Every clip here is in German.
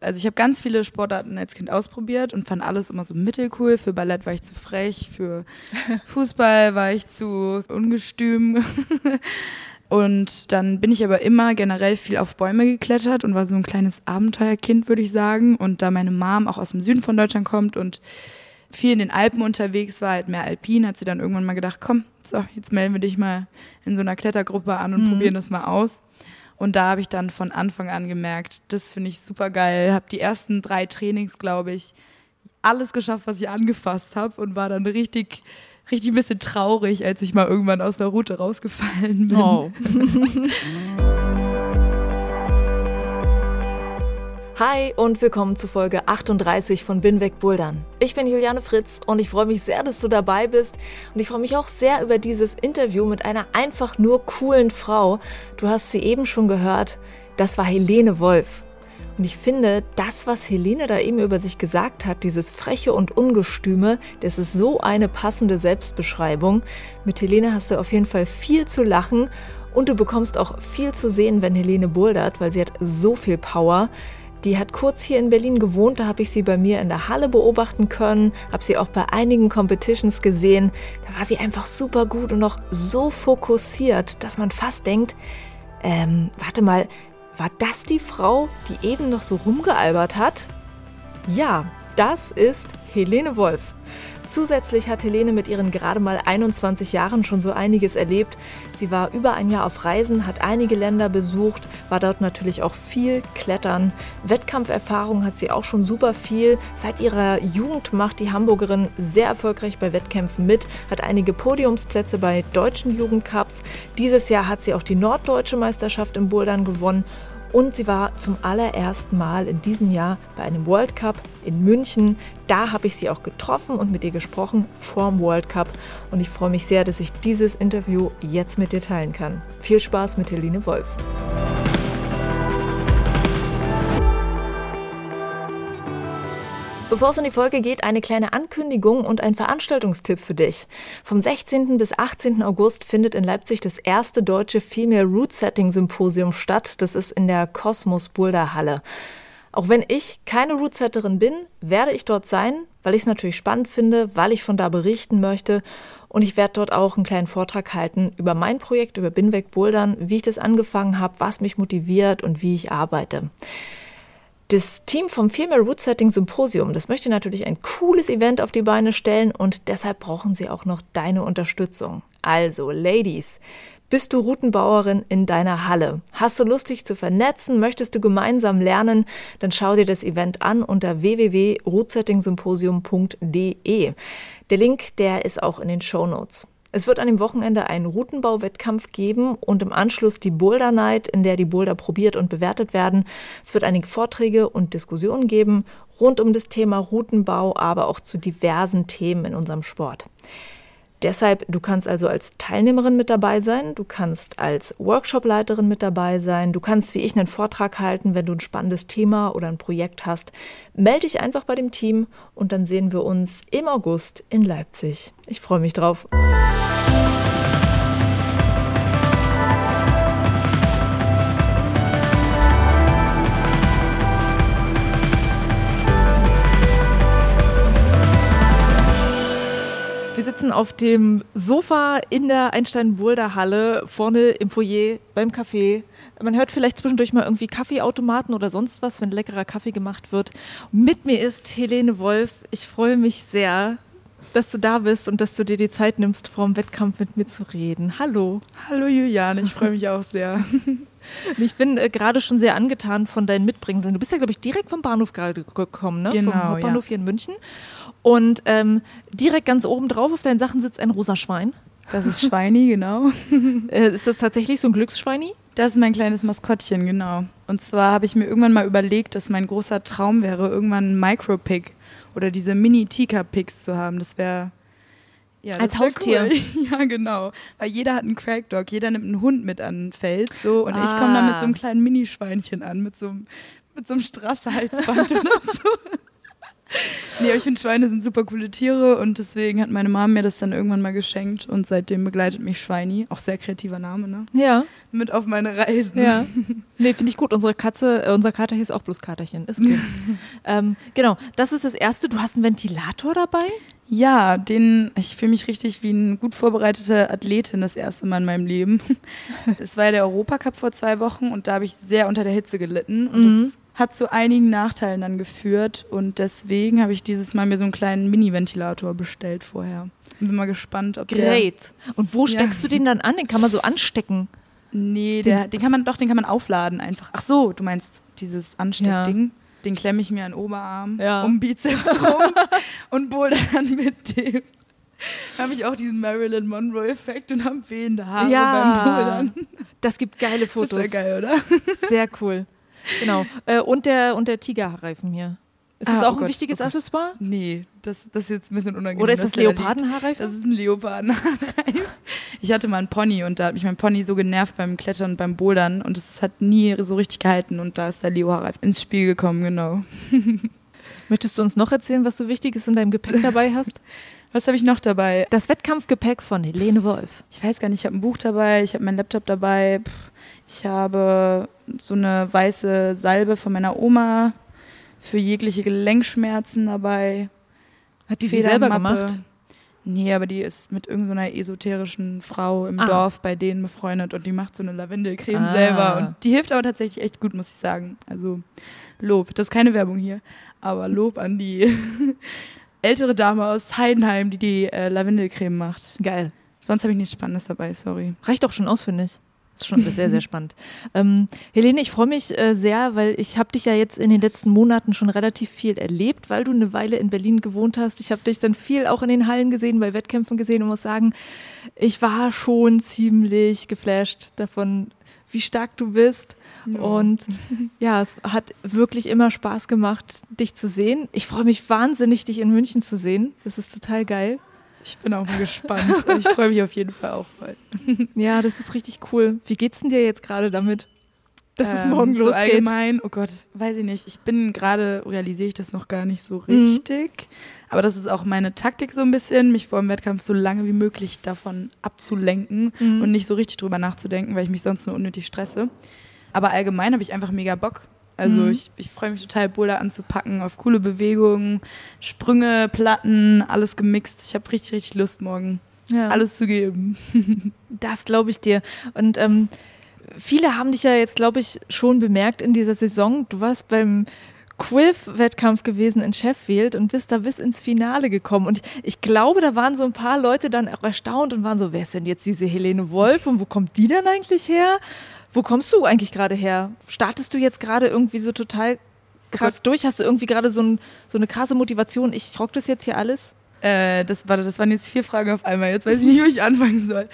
Also ich habe ganz viele Sportarten als Kind ausprobiert und fand alles immer so mittelcool. Für Ballett war ich zu frech, für Fußball war ich zu ungestüm. Und dann bin ich aber immer generell viel auf Bäume geklettert und war so ein kleines Abenteuerkind, würde ich sagen. Und da meine Mom auch aus dem Süden von Deutschland kommt und viel in den Alpen unterwegs war, halt mehr alpin, hat sie dann irgendwann mal gedacht, komm, so, jetzt melden wir dich mal in so einer Klettergruppe an und mhm. probieren das mal aus. Und da habe ich dann von Anfang an gemerkt, das finde ich super geil. Habe die ersten drei Trainings, glaube ich, alles geschafft, was ich angefasst habe und war dann richtig, richtig ein bisschen traurig, als ich mal irgendwann aus der Route rausgefallen bin. Oh. Hi und willkommen zu Folge 38 von Binweg Bouldern. Ich bin Juliane Fritz und ich freue mich sehr, dass du dabei bist und ich freue mich auch sehr über dieses Interview mit einer einfach nur coolen Frau. Du hast sie eben schon gehört, das war Helene Wolf. Und ich finde, das, was Helene da eben über sich gesagt hat, dieses Freche und Ungestüme, das ist so eine passende Selbstbeschreibung. Mit Helene hast du auf jeden Fall viel zu lachen und du bekommst auch viel zu sehen, wenn Helene bouldert, weil sie hat so viel Power. Die hat kurz hier in Berlin gewohnt, da habe ich sie bei mir in der Halle beobachten können, habe sie auch bei einigen Competitions gesehen. Da war sie einfach super gut und auch so fokussiert, dass man fast denkt, ähm, warte mal, war das die Frau, die eben noch so rumgealbert hat? Ja, das ist Helene Wolf. Zusätzlich hat Helene mit ihren gerade mal 21 Jahren schon so einiges erlebt. Sie war über ein Jahr auf Reisen, hat einige Länder besucht, war dort natürlich auch viel klettern. Wettkampferfahrung hat sie auch schon super viel. Seit ihrer Jugend macht die Hamburgerin sehr erfolgreich bei Wettkämpfen mit, hat einige Podiumsplätze bei deutschen Jugendcups. Dieses Jahr hat sie auch die norddeutsche Meisterschaft im Bouldern gewonnen und sie war zum allerersten Mal in diesem Jahr bei einem World Cup in München. Da habe ich sie auch getroffen und mit ihr gesprochen vorm World Cup. Und ich freue mich sehr, dass ich dieses Interview jetzt mit dir teilen kann. Viel Spaß mit Helene Wolf. Bevor es in die Folge geht, eine kleine Ankündigung und ein Veranstaltungstipp für dich. Vom 16. bis 18. August findet in Leipzig das erste deutsche Female Root Setting Symposium statt. Das ist in der Kosmos Boulder Halle. Auch wenn ich keine Rootsetterin bin, werde ich dort sein, weil ich es natürlich spannend finde, weil ich von da berichten möchte. Und ich werde dort auch einen kleinen Vortrag halten über mein Projekt, über Binweg Bouldern, wie ich das angefangen habe, was mich motiviert und wie ich arbeite. Das Team vom Female Root Setting Symposium, das möchte natürlich ein cooles Event auf die Beine stellen und deshalb brauchen sie auch noch deine Unterstützung. Also, Ladies, bist du Routenbauerin in deiner Halle? Hast du Lust, dich zu vernetzen? Möchtest du gemeinsam lernen? Dann schau dir das Event an unter www.rootsettingsymposium.de. Der Link, der ist auch in den Show Notes. Es wird an dem Wochenende einen Routenbauwettkampf geben und im Anschluss die Boulder Night, in der die Boulder probiert und bewertet werden. Es wird einige Vorträge und Diskussionen geben rund um das Thema Routenbau, aber auch zu diversen Themen in unserem Sport. Deshalb, du kannst also als Teilnehmerin mit dabei sein, du kannst als Workshopleiterin mit dabei sein, du kannst wie ich einen Vortrag halten, wenn du ein spannendes Thema oder ein Projekt hast. Melde dich einfach bei dem Team und dann sehen wir uns im August in Leipzig. Ich freue mich drauf. Sitzen auf dem Sofa in der Einstein-Boulder-Halle, vorne im Foyer beim Café. Man hört vielleicht zwischendurch mal irgendwie Kaffeeautomaten oder sonst was, wenn leckerer Kaffee gemacht wird. Mit mir ist Helene Wolf. Ich freue mich sehr, dass du da bist und dass du dir die Zeit nimmst, vor dem Wettkampf mit mir zu reden. Hallo. Hallo Juliane, ich freue mich auch sehr. ich bin äh, gerade schon sehr angetan von deinen Mitbringseln. Du bist ja, glaube ich, direkt vom Bahnhof gerade gekommen, ne? Genau, vom Hauptbahnhof ja. hier in München. Und ähm, direkt ganz oben drauf auf deinen Sachen sitzt ein rosa Schwein. Das ist Schweini, genau. äh, ist das tatsächlich so ein Glücksschweini? Das ist mein kleines Maskottchen, genau. Und zwar habe ich mir irgendwann mal überlegt, dass mein großer Traum wäre, irgendwann ein Micropig Oder diese Mini-Tika-Picks zu haben, das wäre. Ja, Als Haustier. Cool. Ja, genau. Weil jeder hat einen Crackdog, jeder nimmt einen Hund mit an den Fels. So, und ah. ich komme da mit so einem kleinen Minischweinchen an, mit so einem, mit so einem Straße-Halsband oder so. Nee, ich finde Schweine sind super coole Tiere und deswegen hat meine Mom mir das dann irgendwann mal geschenkt und seitdem begleitet mich Schweini, auch sehr kreativer Name, ne? Ja. Mit auf meine Reisen. Ja. Nee, finde ich gut. Unsere Katze, äh, unser Kater hieß auch bloß Katerchen. Ist okay. ähm, genau, das ist das Erste. Du hast einen Ventilator dabei? Ja, den, ich fühle mich richtig wie eine gut vorbereitete Athletin das erste Mal in meinem Leben. Es war ja der Europacup vor zwei Wochen und da habe ich sehr unter der Hitze gelitten und mhm. das hat zu einigen Nachteilen dann geführt und deswegen habe ich dieses Mal mir so einen kleinen Mini-Ventilator bestellt vorher. Bin mal gespannt, ob Great. Der und wo steckst ja. du den dann an? Den kann man so anstecken? Nee, der, den kann man doch, den kann man aufladen einfach. Ach so, du meinst dieses Ansteckding? Ja. Den klemme ich mir an den Oberarm, ja. um Bizeps rum und boulder dann mit dem. habe ich auch diesen Marilyn Monroe-Effekt und habe wehende Haare ja, beim Bouldern. Das gibt geile Fotos. Ja geil, oder? Sehr cool. Genau. Äh, und der, und der Tigerhaarreifen hier. Ist das ah, auch oh ein Gott, wichtiges oh Accessoire? Nee, das, das ist jetzt ein bisschen unangenehm. Oder ist das, Leopardenhaarreifen? Das ist ein Leopardenhaarreifen. Ich hatte mal einen Pony und da hat mich mein Pony so genervt beim Klettern und beim Bouldern und es hat nie so richtig gehalten und da ist der Leo-Haarreifen ins Spiel gekommen, genau. Möchtest du uns noch erzählen, was so Wichtiges in deinem Gepäck dabei hast? Was habe ich noch dabei? Das Wettkampfgepäck von Helene Wolf. Ich weiß gar nicht, ich habe ein Buch dabei, ich habe meinen Laptop dabei. Ich habe so eine weiße Salbe von meiner Oma für jegliche Gelenkschmerzen dabei. Hat die die selber gemacht? Nee, aber die ist mit irgendeiner so esoterischen Frau im ah. Dorf bei denen befreundet und die macht so eine Lavendelcreme ah. selber. Und die hilft aber tatsächlich echt gut, muss ich sagen. Also Lob. Das ist keine Werbung hier, aber Lob an die ältere Dame aus Heidenheim, die die äh, Lavendelcreme macht. Geil. Sonst habe ich nichts Spannendes dabei, sorry. Reicht doch schon aus, finde ich. Das ist schon sehr, sehr spannend. Ähm, Helene, ich freue mich äh, sehr, weil ich habe dich ja jetzt in den letzten Monaten schon relativ viel erlebt, weil du eine Weile in Berlin gewohnt hast. Ich habe dich dann viel auch in den Hallen gesehen, bei Wettkämpfen gesehen und muss sagen, ich war schon ziemlich geflasht davon, wie stark du bist. Ja. Und ja, es hat wirklich immer Spaß gemacht, dich zu sehen. Ich freue mich wahnsinnig, dich in München zu sehen. Das ist total geil. Ich bin auch mal gespannt. ich freue mich auf jeden Fall auch voll. ja, das ist richtig cool. Wie geht's denn dir jetzt gerade damit? Dass ähm, es morgen losgeht. So allgemein, oh Gott, weiß ich nicht. Ich bin gerade, realisiere ich das noch gar nicht so mhm. richtig. Mhm. Aber das ist auch meine Taktik so ein bisschen, mich vor dem Wettkampf so lange wie möglich davon abzulenken mhm. und nicht so richtig drüber nachzudenken, weil ich mich sonst nur unnötig stresse. Aber allgemein habe ich einfach mega Bock. Also mhm. ich, ich freue mich total, Boulder anzupacken, auf coole Bewegungen, Sprünge, Platten, alles gemixt. Ich habe richtig, richtig Lust, morgen ja. alles zu geben. das glaube ich dir. Und ähm, viele haben dich ja jetzt, glaube ich, schon bemerkt in dieser Saison. Du warst beim Quiff-Wettkampf gewesen in Sheffield und bist da bis ins Finale gekommen. Und ich, ich, glaube, da waren so ein paar Leute dann auch erstaunt und waren so, wer ist denn jetzt diese Helene Wolf und wo kommt die denn eigentlich her? Wo kommst du eigentlich gerade her? Startest du jetzt gerade irgendwie so total krass durch? Hast du irgendwie gerade so, ein, so, eine krasse Motivation? Ich rock das jetzt hier alles? Äh, das, warte, das waren jetzt vier Fragen auf einmal. Jetzt weiß ich nicht, wo ich anfangen soll.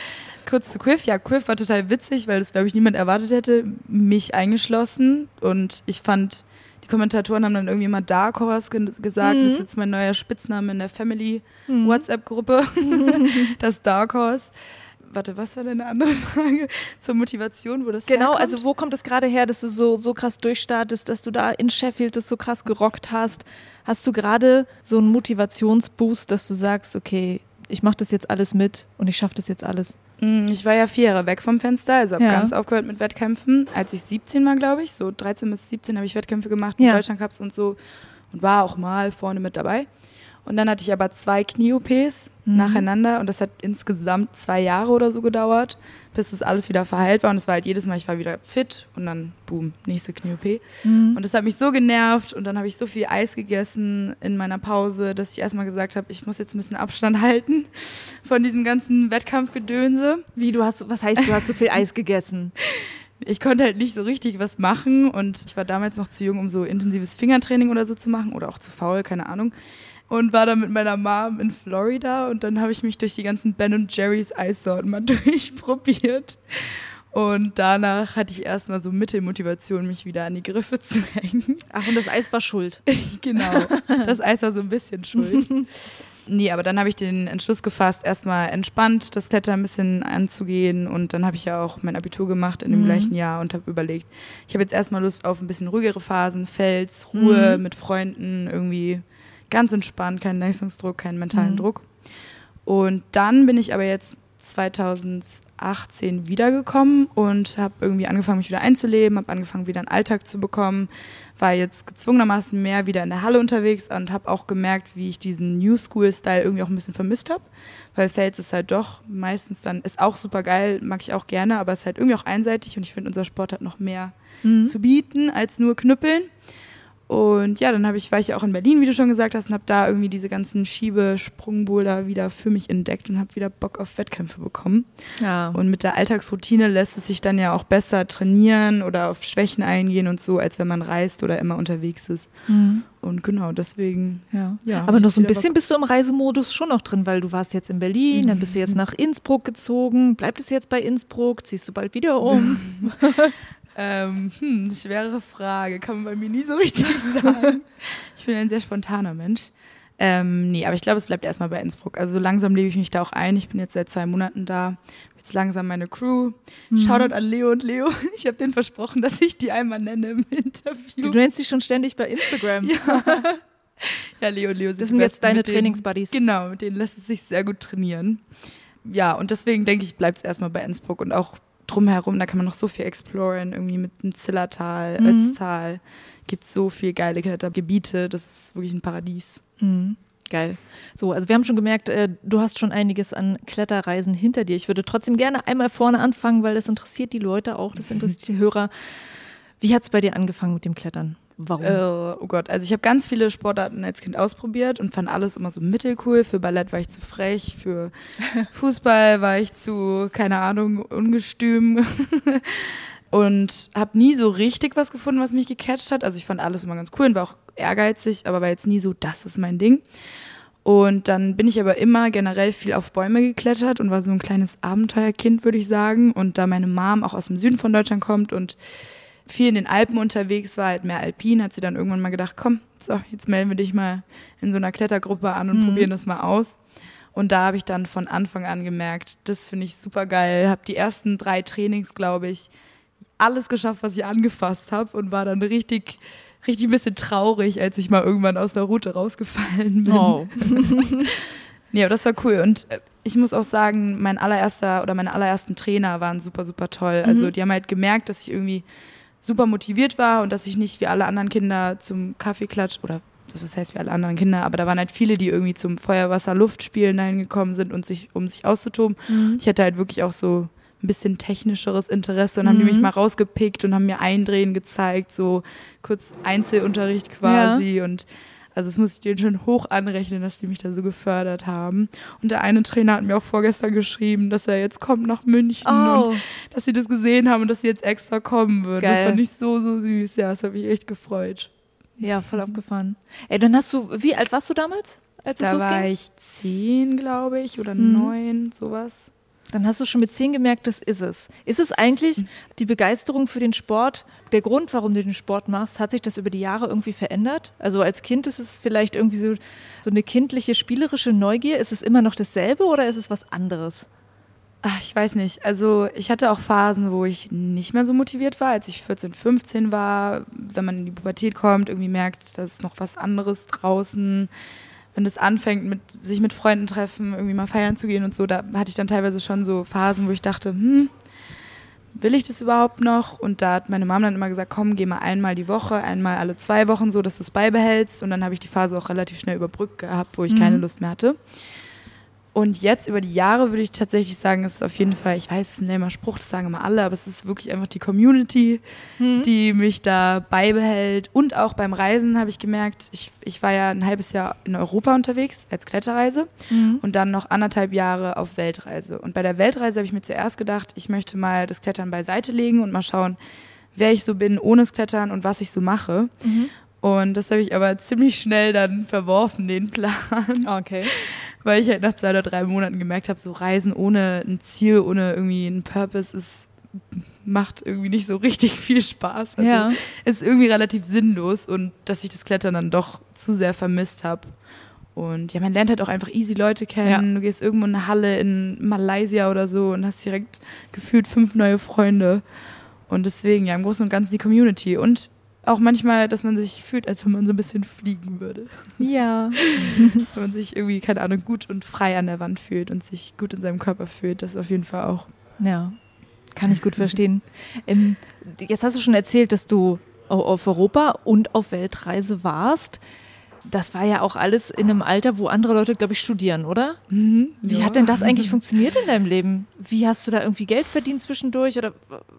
Kurz zu Quiff. Ja, Quiff war total witzig, weil das, glaube ich, niemand erwartet hätte. Mich eingeschlossen. Und ich fand, die Kommentatoren haben dann irgendwie mal Dark Horse ge gesagt. Mhm. Das ist jetzt mein neuer Spitzname in der Family mhm. WhatsApp-Gruppe. das Dark Horse warte, was war deine andere Frage zur Motivation, wo das Genau, herkommt? also wo kommt es gerade her, dass du so, so krass durchstartest, dass du da in Sheffield das so krass gerockt hast? Hast du gerade so einen Motivationsboost, dass du sagst, okay, ich mache das jetzt alles mit und ich schaffe das jetzt alles? Mm, ich war ja vier Jahre weg vom Fenster, also habe ja. ganz aufgehört mit Wettkämpfen. Als ich 17 war, glaube ich, so 13 bis 17 habe ich Wettkämpfe gemacht mit ja. Deutschlandcups und so und war auch mal vorne mit dabei. Und dann hatte ich aber zwei Knie-OPs mhm. nacheinander und das hat insgesamt zwei Jahre oder so gedauert, bis das alles wieder verheilt war. Und es war halt jedes Mal, ich war wieder fit und dann, boom, nächste Knie-OP. Mhm. Und das hat mich so genervt und dann habe ich so viel Eis gegessen in meiner Pause, dass ich erstmal gesagt habe, ich muss jetzt ein bisschen Abstand halten von diesem ganzen Wettkampfgedönse. Wie, du hast, was heißt, du hast so viel Eis gegessen? ich konnte halt nicht so richtig was machen und ich war damals noch zu jung, um so intensives Fingertraining oder so zu machen oder auch zu faul, keine Ahnung und war dann mit meiner Mom in Florida und dann habe ich mich durch die ganzen Ben Jerry's Eissorten mal durchprobiert. Und danach hatte ich erstmal so Mittelmotivation, mich wieder an die Griffe zu hängen. Ach, und das Eis war schuld. genau, das Eis war so ein bisschen schuld. Nee, aber dann habe ich den Entschluss gefasst, erstmal entspannt das Klettern ein bisschen anzugehen. Und dann habe ich ja auch mein Abitur gemacht in dem mhm. gleichen Jahr und habe überlegt, ich habe jetzt erstmal Lust auf ein bisschen ruhigere Phasen, Fels, Ruhe mhm. mit Freunden, irgendwie ganz entspannt, keinen Leistungsdruck, keinen mentalen mhm. Druck. Und dann bin ich aber jetzt 2018 wiedergekommen und habe irgendwie angefangen, mich wieder einzuleben, habe angefangen, wieder einen Alltag zu bekommen, war jetzt gezwungenermaßen mehr wieder in der Halle unterwegs und habe auch gemerkt, wie ich diesen New School-Style irgendwie auch ein bisschen vermisst habe, weil Fels ist halt doch meistens dann, ist auch super geil, mag ich auch gerne, aber es ist halt irgendwie auch einseitig und ich finde, unser Sport hat noch mehr mhm. zu bieten als nur Knüppeln. Und ja, dann ich, war ich auch in Berlin, wie du schon gesagt hast, und habe da irgendwie diese ganzen Schiebe-Sprungboulder wieder für mich entdeckt und habe wieder Bock auf Wettkämpfe bekommen. Ja. Und mit der Alltagsroutine lässt es sich dann ja auch besser trainieren oder auf Schwächen eingehen und so, als wenn man reist oder immer unterwegs ist. Mhm. Und genau, deswegen, ja. ja Aber noch so ein bisschen Bock. bist du im Reisemodus schon noch drin, weil du warst jetzt in Berlin, mhm. dann bist du jetzt nach Innsbruck gezogen. Bleibt es jetzt bei Innsbruck? Ziehst du bald wieder um? Ähm, hm, schwere Frage, kann man bei mir nie so richtig sagen. ich bin ein sehr spontaner Mensch. Ähm, nee, aber ich glaube, es bleibt erstmal bei Innsbruck. Also so langsam lebe ich mich da auch ein. Ich bin jetzt seit zwei Monaten da. Jetzt langsam meine Crew. Mhm. Shoutout an Leo und Leo. Ich habe denen versprochen, dass ich die einmal nenne im Interview. Du nennst sie schon ständig bei Instagram. ja. ja, Leo und Leo sind Das sind jetzt deine Trainingsbuddies. Genau, mit denen lässt es sich sehr gut trainieren. Ja, und deswegen denke ich, bleibt es erstmal bei Innsbruck und auch drumherum, da kann man noch so viel exploren, irgendwie mit dem Zillertal, mhm. Ötztal, gibt es so viel geile Klettergebiete, das ist wirklich ein Paradies. Mhm. Geil. So, also wir haben schon gemerkt, äh, du hast schon einiges an Kletterreisen hinter dir. Ich würde trotzdem gerne einmal vorne anfangen, weil das interessiert die Leute auch, das interessiert die Hörer. Wie hat es bei dir angefangen mit dem Klettern? Warum? Äh, oh Gott, also ich habe ganz viele Sportarten als Kind ausprobiert und fand alles immer so mittelcool. Für Ballett war ich zu frech, für Fußball war ich zu, keine Ahnung, ungestüm. und habe nie so richtig was gefunden, was mich gecatcht hat. Also ich fand alles immer ganz cool und war auch ehrgeizig, aber war jetzt nie so, das ist mein Ding. Und dann bin ich aber immer generell viel auf Bäume geklettert und war so ein kleines Abenteuerkind, würde ich sagen. Und da meine Mom auch aus dem Süden von Deutschland kommt und viel in den Alpen unterwegs war, halt mehr alpin, hat sie dann irgendwann mal gedacht, komm, so, jetzt melden wir dich mal in so einer Klettergruppe an und mhm. probieren das mal aus. Und da habe ich dann von Anfang an gemerkt, das finde ich super geil. Habe die ersten drei Trainings, glaube ich, alles geschafft, was ich angefasst habe und war dann richtig, richtig ein bisschen traurig, als ich mal irgendwann aus der Route rausgefallen bin. Oh. ja, aber das war cool. Und äh, ich muss auch sagen, mein allererster oder meine allerersten Trainer waren super, super toll. Also mhm. die haben halt gemerkt, dass ich irgendwie super motiviert war und dass ich nicht wie alle anderen Kinder zum Kaffeeklatsch oder das heißt wie alle anderen Kinder, aber da waren halt viele, die irgendwie zum Feuerwasser-Luftspielen dahin gekommen sind und sich, um sich auszutoben. Mhm. Ich hatte halt wirklich auch so ein bisschen technischeres Interesse und mhm. haben die mich mhm. mal rausgepickt und haben mir Eindrehen gezeigt, so kurz Einzelunterricht quasi ja. und also das muss ich denen schon hoch anrechnen, dass die mich da so gefördert haben. Und der eine Trainer hat mir auch vorgestern geschrieben, dass er jetzt kommt nach München oh. und dass sie das gesehen haben und dass sie jetzt extra kommen würden. Geil. Das fand ich so, so süß. Ja, das hat mich echt gefreut. Ja, voll abgefahren. Ey, dann hast du, wie alt warst du damals, als da es losging? Da war ich zehn, glaube ich, oder mhm. neun, sowas. Dann hast du schon mit zehn gemerkt, das ist es. Ist es eigentlich hm. die Begeisterung für den Sport? Der Grund, warum du den Sport machst, hat sich das über die Jahre irgendwie verändert? Also als Kind ist es vielleicht irgendwie so, so eine kindliche, spielerische Neugier. Ist es immer noch dasselbe oder ist es was anderes? Ach, ich weiß nicht. Also ich hatte auch Phasen, wo ich nicht mehr so motiviert war, als ich 14, 15 war. Wenn man in die Pubertät kommt, irgendwie merkt, da ist noch was anderes draußen wenn das anfängt, mit sich mit Freunden treffen, irgendwie mal feiern zu gehen und so, da hatte ich dann teilweise schon so Phasen, wo ich dachte, hm, will ich das überhaupt noch? Und da hat meine Mama dann immer gesagt, komm, geh mal einmal die Woche, einmal alle zwei Wochen so, dass du es beibehältst. Und dann habe ich die Phase auch relativ schnell überbrückt gehabt, wo ich mhm. keine Lust mehr hatte. Und jetzt über die Jahre würde ich tatsächlich sagen, es ist auf jeden Fall, ich weiß, es ist ein lämmer Spruch, das sagen immer alle, aber es ist wirklich einfach die Community, mhm. die mich da beibehält. Und auch beim Reisen habe ich gemerkt, ich, ich war ja ein halbes Jahr in Europa unterwegs als Kletterreise mhm. und dann noch anderthalb Jahre auf Weltreise. Und bei der Weltreise habe ich mir zuerst gedacht, ich möchte mal das Klettern beiseite legen und mal schauen, wer ich so bin ohne das Klettern und was ich so mache. Mhm. Und das habe ich aber ziemlich schnell dann verworfen, den Plan. Okay. Weil ich halt nach zwei oder drei Monaten gemerkt habe, so Reisen ohne ein Ziel, ohne irgendwie einen Purpose ist macht irgendwie nicht so richtig viel Spaß. Also Ja. ist irgendwie relativ sinnlos und dass ich das Klettern dann doch zu sehr vermisst habe. Und ja, man lernt halt auch einfach easy Leute kennen. Ja. Du gehst irgendwo in eine Halle in Malaysia oder so und hast direkt gefühlt fünf neue Freunde. Und deswegen, ja, im Großen und Ganzen die Community. Und auch manchmal, dass man sich fühlt, als wenn man so ein bisschen fliegen würde. Ja. Wenn man sich irgendwie, keine Ahnung, gut und frei an der Wand fühlt und sich gut in seinem Körper fühlt. Das auf jeden Fall auch. Ja, kann ich gut verstehen. Ähm, jetzt hast du schon erzählt, dass du au- auf Europa und auf Weltreise warst. Das war ja auch alles in einem Alter, wo andere Leute, glaube ich, studieren, oder? Wie Ja. hat denn das eigentlich funktioniert in deinem Leben? Wie hast du da irgendwie Geld verdient zwischendurch oder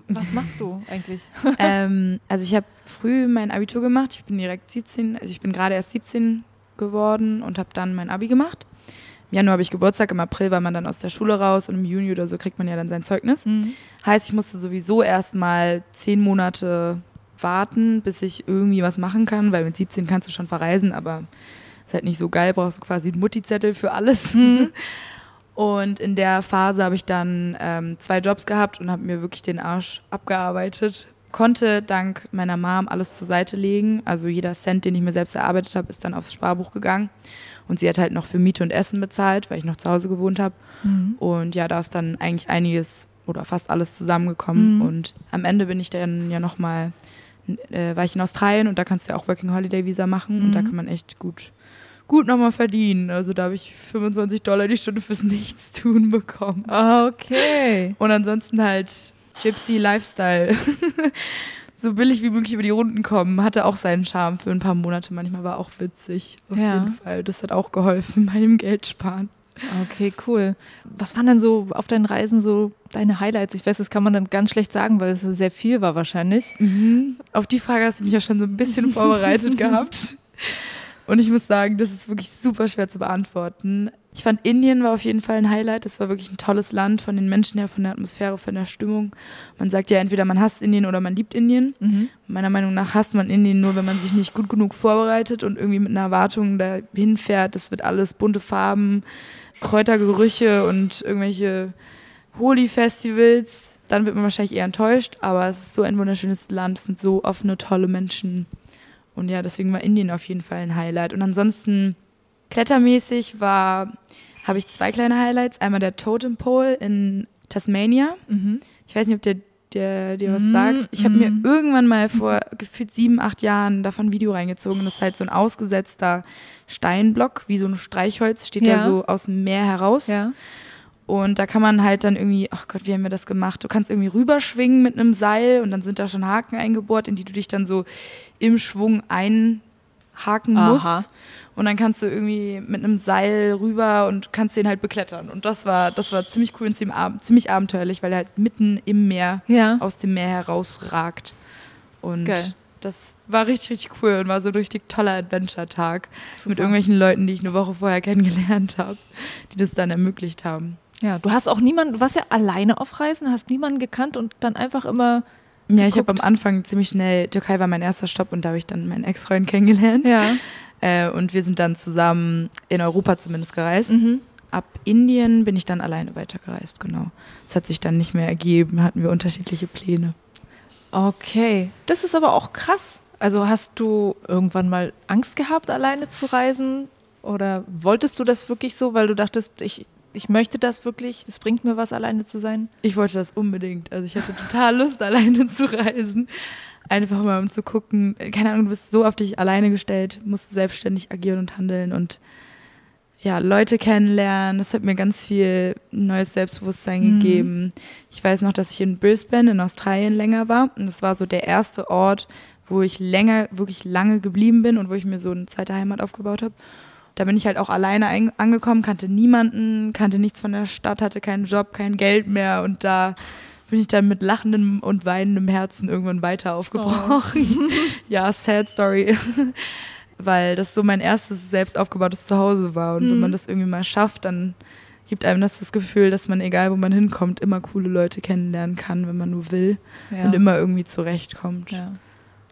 was machst du eigentlich? ähm, also ich habe früh mein Abitur gemacht. Ich bin direkt 17, also ich bin gerade erst 17 geworden und habe dann mein Abi gemacht. Im Januar habe ich Geburtstag, im April war man dann aus der Schule raus und im Juni oder so kriegt man ja dann sein Zeugnis. Heißt, ich musste sowieso erst mal zehn Monate warten, bis ich irgendwie was machen kann, weil mit 17 kannst du schon verreisen, aber ist halt nicht so geil, brauchst du quasi einen Mutti-Zettel für alles. Und in der Phase habe ich dann ähm, zwei Jobs gehabt und habe mir wirklich den Arsch abgearbeitet. Konnte dank meiner Mom alles zur Seite legen. Also jeder Cent, den ich mir selbst erarbeitet habe, ist dann aufs Sparbuch gegangen. Und sie hat halt noch für Miete und Essen bezahlt, weil ich noch zu Hause gewohnt habe. Und ja, da ist dann eigentlich einiges oder fast alles zusammengekommen. Mhm. Und am Ende bin ich dann ja nochmal, äh, war ich in Australien und da kannst du ja auch Working Holiday Visa machen und da Mhm. kann man echt gut, gut nochmal verdienen. Also da habe ich 25 Dollar die Stunde fürs Nichtstun bekommen. Okay. Und ansonsten halt Gypsy Lifestyle. so billig wie möglich über die Runden kommen. Hatte auch seinen Charme für ein paar Monate. Manchmal war auch witzig. Auf Ja. jeden Fall. Das hat auch geholfen bei dem Geld sparen. Okay, cool. Was waren denn so auf deinen Reisen so deine Highlights? Ich weiß, das kann man dann ganz schlecht sagen, weil es so sehr viel war wahrscheinlich. Mhm. Auf die Frage hast du mich ja schon so ein bisschen vorbereitet gehabt. Und ich muss sagen, das ist wirklich super schwer zu beantworten. Ich fand Indien war auf jeden Fall ein Highlight. Das war wirklich ein tolles Land von den Menschen her, von der Atmosphäre, von der Stimmung. Man sagt ja entweder man hasst Indien oder man liebt Indien. Meiner Meinung nach hasst man Indien nur, wenn man sich nicht gut genug vorbereitet und irgendwie mit einer Erwartung dahin fährt. Das wird alles bunte Farben, Kräutergerüche und irgendwelche Holi-Festivals. Dann wird man wahrscheinlich eher enttäuscht, aber es ist so ein wunderschönes Land, es sind so offene, tolle Menschen. Und ja, deswegen war Indien auf jeden Fall ein Highlight. Und ansonsten klettermäßig war, habe ich zwei kleine Highlights. Einmal der Totem Pole in Tasmania. Ich weiß nicht, ob der, der dir was Mhm, sagt. Ich habe mir mhm. irgendwann mal vor gefühlt sieben, acht Jahren davon ein Video reingezogen. Das ist halt so ein ausgesetzter Steinblock, wie so ein Streichholz, steht Ja. da so aus dem Meer heraus. Ja. Und da kann man halt dann irgendwie, ach Gott, wie haben wir das gemacht? Du kannst irgendwie rüberschwingen mit einem Seil und dann sind da schon Haken eingebohrt, in die du dich dann so im Schwung einhaken Aha. musst. Und dann kannst du irgendwie mit einem Seil rüber und kannst den halt beklettern. Und das war, das war ziemlich cool und ziemlich, ab ziemlich abenteuerlich, weil er halt mitten im Meer Ja. aus dem Meer herausragt. Und Geil. das war richtig, richtig cool und war so ein richtig toller Adventure-Tag mit irgendwelchen Leuten, die ich eine Woche vorher kennengelernt habe, die das dann ermöglicht haben. Ja, du hast auch niemanden, du warst ja alleine auf Reisen, hast niemanden gekannt und dann einfach immer. Ja, ich habe am. Anfang ziemlich schnell, Türkei war mein erster Stopp und da habe ich dann meinen Ex-Freund kennengelernt. Ja. Äh, und wir sind dann zusammen in Europa zumindest gereist. Mhm. Ab Indien bin ich dann alleine weitergereist, genau. Das hat sich dann nicht mehr ergeben, hatten wir unterschiedliche Pläne. Okay. Das ist aber auch krass. Also hast du irgendwann mal Angst gehabt, alleine zu reisen? Oder wolltest du das wirklich so, weil du dachtest, ich, ich möchte das wirklich, das bringt mir was, alleine zu sein? Ich wollte das unbedingt. Also ich hatte total Lust, alleine zu reisen. Einfach mal um zu gucken, keine Ahnung, du bist so auf dich alleine gestellt, musst selbstständig agieren und handeln und ja, Leute kennenlernen. Das hat mir ganz viel neues Selbstbewusstsein Mhm. gegeben. Ich weiß noch, dass ich in Brisbane in Australien länger war und das war so der erste Ort, wo ich länger, wirklich lange geblieben bin und wo ich mir so eine zweite Heimat aufgebaut habe. Da bin ich halt auch alleine ein, angekommen, kannte niemanden, kannte nichts von der Stadt, hatte keinen Job, kein Geld mehr und da bin ich dann mit lachendem und weinendem Herzen irgendwann weiter aufgebrochen. ja, sad story. Weil das so mein erstes selbst aufgebautes Zuhause war. Und wenn man das irgendwie mal schafft, dann gibt einem das das Gefühl, dass man, egal wo man hinkommt, immer coole Leute kennenlernen kann, wenn man nur will Ja. und immer irgendwie zurechtkommt. ja.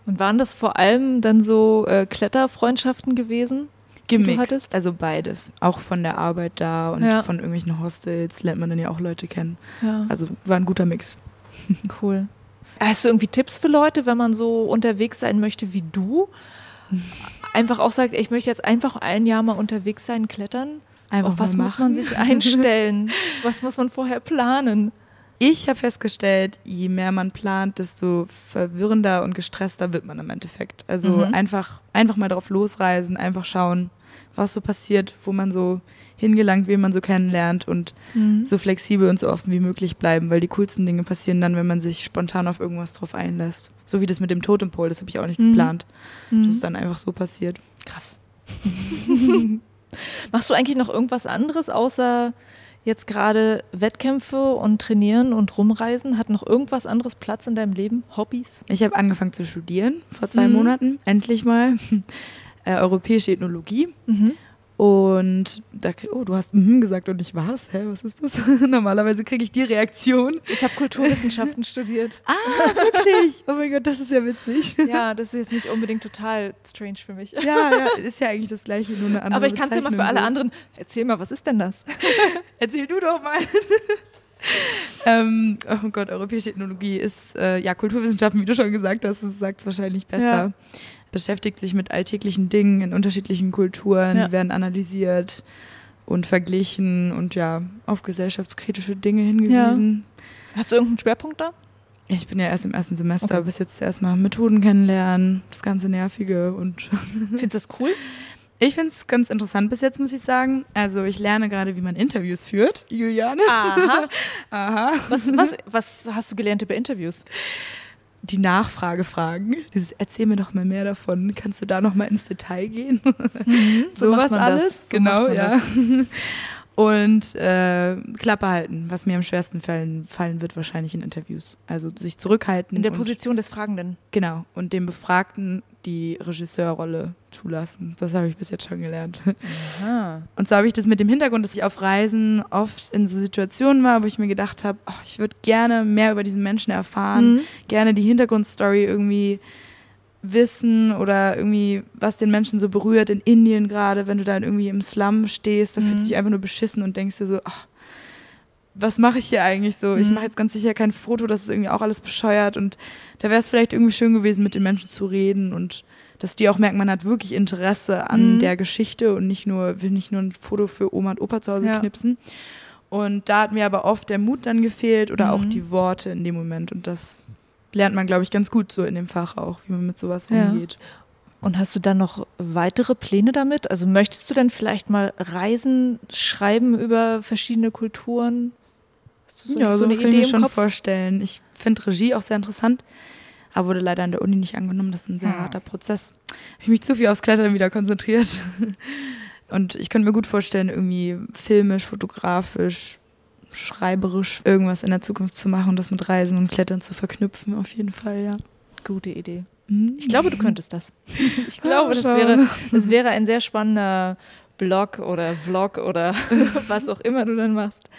Und waren das vor allem dann so äh, Kletterfreundschaften gewesen? Die du Gemixt, hattest? also beides. Auch von der Arbeit da und Ja. von irgendwelchen Hostels lernt man dann ja auch Leute kennen. Ja. Also war ein guter Mix. Cool. Hast du irgendwie Tipps für Leute, wenn man so unterwegs sein möchte wie du? Einfach auch sagt, ich möchte jetzt einfach ein Jahr mal unterwegs sein, klettern. Einfach Auf was muss man sich einstellen? was muss man vorher planen? Ich habe festgestellt, je mehr man plant, desto verwirrender und gestresster wird man im Endeffekt. Also Mhm. einfach, einfach mal drauf losreisen, einfach schauen, was so passiert, wo man so hingelangt, wen man so kennenlernt und so flexibel und so offen wie möglich bleiben, weil die coolsten Dinge passieren dann, wenn man sich spontan auf irgendwas drauf einlässt. So wie das mit dem Totempol, das habe ich auch nicht Mhm. geplant. Mhm. Das ist dann einfach so passiert. Krass. Machst du eigentlich noch irgendwas anderes außer jetzt gerade Wettkämpfe und trainieren und rumreisen? Hat noch irgendwas anderes Platz in deinem Leben? Hobbys? Ich habe angefangen zu studieren vor zwei Mhm. Monaten, endlich mal. Äh, europäische Ethnologie. Und da, oh, du hast mhm gesagt und ich was? Hä, was ist das? Normalerweise kriege ich die Reaktion. Ich habe Kulturwissenschaften studiert. Ah, wirklich? Oh mein Gott, das ist ja witzig. Ja, das ist jetzt nicht unbedingt total strange für mich. Ja, ja, ist ja eigentlich das gleiche, nur eine andere Aber ich kann es ja mal für alle anderen. Erzähl mal, was ist denn das? Erzähl du doch mal. ähm, oh Gott, europäische Ethnologie ist äh, ja Kulturwissenschaften, wie du schon gesagt hast, das sagt es wahrscheinlich besser. Ja. Beschäftigt sich mit alltäglichen Dingen in unterschiedlichen Kulturen, Ja. die werden analysiert und verglichen und ja, auf gesellschaftskritische Dinge hingewiesen. Hast du irgendeinen Schwerpunkt da? Ich bin ja erst im ersten Semester, Okay. bis jetzt erstmal Methoden kennenlernen, das ganze Nervige und Findest du das cool? ich finde es ganz interessant bis jetzt, muss ich sagen. Also ich lerne gerade, wie man Interviews führt, Juliane. Aha. Aha. Was, was, was hast du gelernt über Interviews? Die Nachfragefragen. Dieses Erzähl mir doch mal mehr davon. Kannst du da noch mal ins Detail gehen? So macht Sowas alles. das. So genau, ja. das. Und äh, Klappe halten, was mir am schwersten fallen, fallen wird wahrscheinlich in Interviews. Also sich zurückhalten. In der Position des Fragenden. Genau. Und dem Befragten die Regisseurrolle zulassen. Das habe ich bis jetzt schon gelernt. Aha. Und so habe ich das mit dem Hintergrund, dass ich auf Reisen oft in so Situationen war, wo ich mir gedacht habe, oh, ich würde gerne mehr über diesen Menschen erfahren, Mhm. gerne die Hintergrundstory irgendwie wissen oder irgendwie, was den Menschen so berührt in Indien gerade, wenn du dann irgendwie im Slum stehst, da Mhm. fühlst du dich einfach nur beschissen und denkst dir so, ach, was mache ich hier eigentlich so? Ich Mhm. mache jetzt ganz sicher kein Foto, das ist irgendwie auch alles bescheuert und da wäre es vielleicht irgendwie schön gewesen, mit den Menschen zu reden und dass die auch merken, man hat wirklich Interesse an Mhm. der Geschichte und nicht nur, will nicht nur ein Foto für Oma und Opa zu Hause Ja. knipsen. Und da hat mir aber oft der Mut dann gefehlt oder auch Mhm. die Worte in dem Moment. Und das lernt man, glaube ich, ganz gut so in dem Fach auch, wie man mit sowas Ja. umgeht. Und hast du dann noch weitere Pläne damit? Also möchtest du dann vielleicht mal Reisen schreiben über verschiedene Kulturen? Hast du so, ja, so eine kann Idee ich mir schon Kopf? vorstellen. Ich finde Regie auch sehr interessant, aber wurde leider an der Uni nicht angenommen. Das ist ein sehr Ah. harter Prozess. Habe ich mich zu viel aufs Klettern wieder konzentriert. Und ich könnte mir gut vorstellen, irgendwie filmisch, fotografisch, schreiberisch irgendwas in der Zukunft zu machen und das mit Reisen und Klettern zu verknüpfen, auf jeden Fall, ja. Gute Idee. Mhm. Ich glaube, du könntest das. Ich glaube, das schauen. wäre, das wäre ein sehr spannender Blog oder Vlog oder was auch immer du dann machst.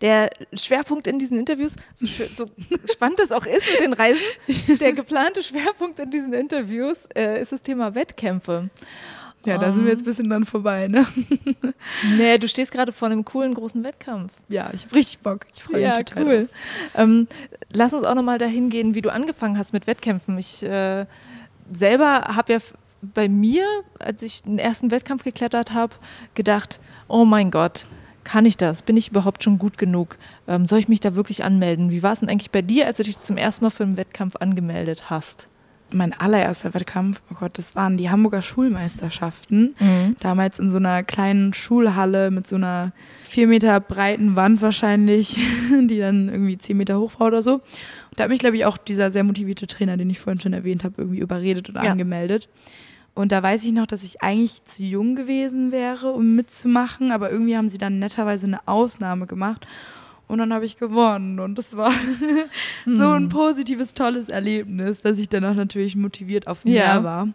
Der Schwerpunkt in diesen Interviews, so, so spannend das auch ist mit den Reisen, der geplante Schwerpunkt in diesen Interviews äh, ist das Thema Wettkämpfe. Ja, da sind wir jetzt ein bisschen dann vorbei, ne? Nee, du stehst gerade vor einem coolen großen Wettkampf. Ja, ich habe richtig Bock. Ich freue mich Ja, total. cool. Ähm, lass uns auch nochmal dahin gehen, wie du angefangen hast mit Wettkämpfen. Ich äh, selber habe ja bei mir, als ich den ersten Wettkampf geklettert habe, gedacht, oh mein Gott, kann ich das? Bin ich überhaupt schon gut genug? Ähm, soll ich mich da wirklich anmelden? Wie war es denn eigentlich bei dir, als du dich zum ersten Mal für einen Wettkampf angemeldet hast? Mein allererster Wettkampf, oh Gott, das waren die Hamburger Schulmeisterschaften. Damals in so einer kleinen Schulhalle mit so einer vier Meter breiten Wand wahrscheinlich, die dann irgendwie zehn Meter hoch war oder so. Und da hat mich, glaube ich, auch dieser sehr motivierte Trainer, den ich vorhin schon erwähnt habe, irgendwie überredet oder Ja. angemeldet. Und da weiß ich noch, dass ich eigentlich zu jung gewesen wäre, um mitzumachen, aber irgendwie haben sie dann netterweise eine Ausnahme gemacht. Und dann habe ich gewonnen. Und das war so ein positives, tolles Erlebnis, dass ich danach natürlich motiviert auf mehr Ja. war.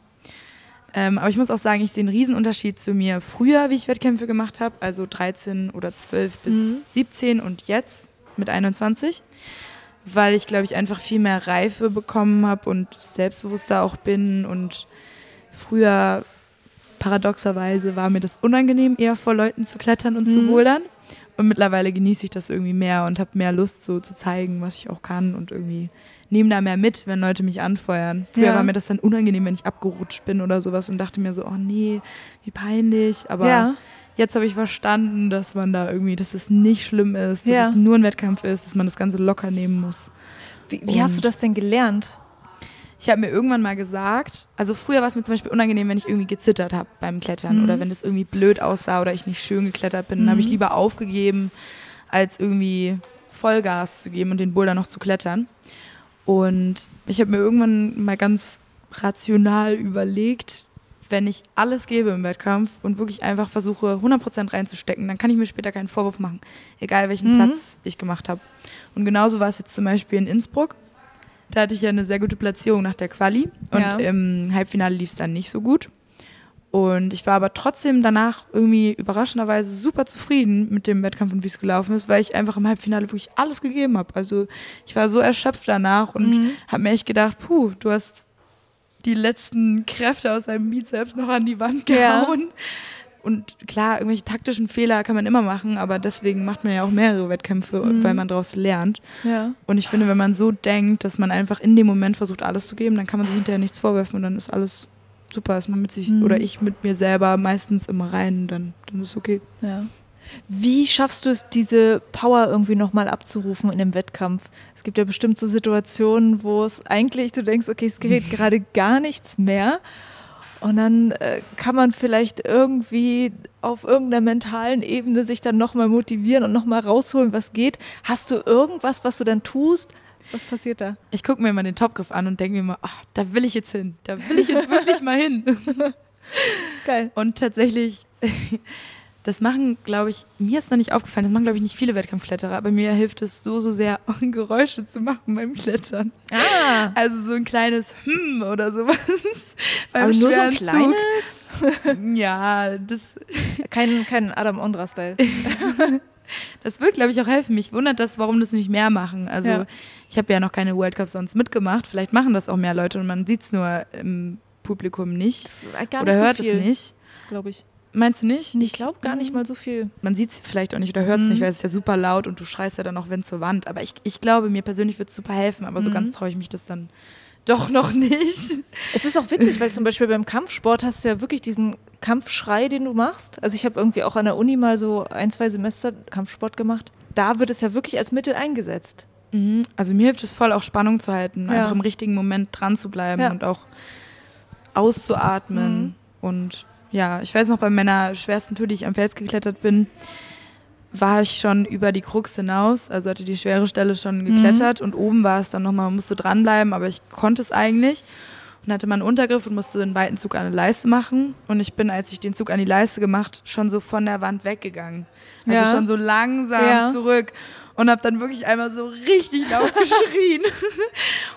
Ähm, aber ich muss auch sagen, ich sehe einen Riesenunterschied zu mir früher, wie ich Wettkämpfe gemacht habe, also 13 oder 12 bis Mhm. 17 und jetzt mit 21, weil ich, glaube ich, einfach viel mehr Reife bekommen habe und selbstbewusster auch bin und früher paradoxerweise war mir das unangenehm, eher vor Leuten zu klettern und zu Mhm. bouldern. Und mittlerweile genieße ich das irgendwie mehr und habe mehr Lust, so zu zeigen, was ich auch kann und irgendwie nehme da mehr mit, wenn Leute mich anfeuern. Früher Ja. war mir das dann unangenehm, wenn ich abgerutscht bin oder sowas und dachte mir so, oh nee, wie peinlich. Aber Ja. jetzt habe ich verstanden, dass man da irgendwie, dass es nicht schlimm ist, dass Ja. es nur ein Wettkampf ist, dass man das Ganze locker nehmen muss. Wie, wie hast du das denn gelernt? Ich habe mir irgendwann mal gesagt, also früher war es mir zum Beispiel unangenehm, wenn ich irgendwie gezittert habe beim Klettern Mhm. oder wenn das irgendwie blöd aussah oder ich nicht schön geklettert bin. Dann habe ich Mhm. lieber aufgegeben, als irgendwie Vollgas zu geben und den Boulder noch zu klettern. Und ich habe mir irgendwann mal ganz rational überlegt, wenn ich alles gebe im Wettkampf und wirklich einfach versuche, 100% reinzustecken, dann kann ich mir später keinen Vorwurf machen, egal welchen Mhm. Platz ich gemacht habe. Und genauso war es jetzt zum Beispiel in Innsbruck. Da hatte ich ja eine sehr gute Platzierung nach der Quali und Ja. im Halbfinale lief es dann nicht so gut. Und ich war aber trotzdem danach irgendwie überraschenderweise super zufrieden mit dem Wettkampf und wie es gelaufen ist, weil ich einfach im Halbfinale wirklich alles gegeben habe. Also ich war so erschöpft danach und Mhm. habe mir echt gedacht, puh, du hast die letzten Kräfte aus deinem Bizeps noch an die Wand Ja. Und klar, irgendwelche taktischen Fehler kann man immer machen, aber deswegen macht man ja auch mehrere Wettkämpfe, Mhm. weil man daraus lernt. Ja. Und ich finde, wenn man so denkt, dass man einfach in dem Moment versucht, alles zu geben, dann kann man sich hinterher nichts vorwerfen und dann ist alles super. Ist man mit sich Mhm. oder ich mit mir selber meistens im Reinen, dann, dann ist okay. Ja. Wie schaffst du es, diese Power irgendwie nochmal abzurufen in dem Wettkampf? Es gibt ja bestimmt so Situationen, wo es eigentlich, du denkst, okay, es gerät gerade gar nichts mehr. Und dann äh, kann man vielleicht irgendwie auf irgendeiner mentalen Ebene sich dann nochmal motivieren und nochmal rausholen, was geht. Hast du irgendwas, was du dann tust? Was passiert da? Ich gucke mir immer den Topgriff an und denke mir immer, ach, da will ich jetzt hin. Da will ich jetzt wirklich mal hin. Geil. Und tatsächlich, das machen, glaube ich, mir ist noch nicht aufgefallen, das machen, glaube ich, nicht viele Wettkampfkletterer, aber mir hilft es so, so sehr, Geräusche zu machen beim Klettern. Ah, Also so ein kleines Hm oder sowas. beim aber nur so ein kleines? Ja, das, Kein, kein Adam Ondra-Style. das wird, glaube ich, auch helfen. Mich wundert das, warum das nicht mehr machen. Also Ja. ich habe ja noch keine World Cup sonst mitgemacht. Vielleicht machen das auch mehr Leute und man sieht es nur im Publikum nicht. Oder nicht hört so viel, es nicht. glaube ich. Meinst du nicht? Ich glaube gar nicht mal so viel. man sieht es vielleicht auch nicht oder hört es Mhm. nicht, weil es ist ja super laut und du schreist ja dann auch wenn zur Wand. Aber ich, ich glaube, mir persönlich wird es super helfen, aber so Mhm. ganz traue ich mich das dann doch noch nicht. Es ist auch witzig, weil zum Beispiel beim Kampfsport hast du ja wirklich diesen Kampfschrei, den du machst. Also ich habe irgendwie auch an der Uni mal so ein, zwei Semester Kampfsport gemacht. Da wird es ja wirklich als Mittel eingesetzt. Mhm. Also mir hilft es voll, auch Spannung zu halten, Ja. einfach im richtigen Moment dran zu bleiben Ja. und auch auszuatmen. Mhm. Und ja, ich weiß noch, bei meiner schwersten Tour, die ich am Fels geklettert bin, war ich schon über die Krux hinaus, also hatte die schwere Stelle schon geklettert und oben war es dann nochmal, man musste dranbleiben, aber ich konnte es eigentlich und hatte mal einen Untergriff und musste einen weiten Zug an eine Leiste machen und ich bin, als ich den Zug an die Leiste gemacht, schon so von der Wand weggegangen. Also Ja. schon so langsam Ja. zurück und habe dann wirklich einmal so richtig laut geschrien.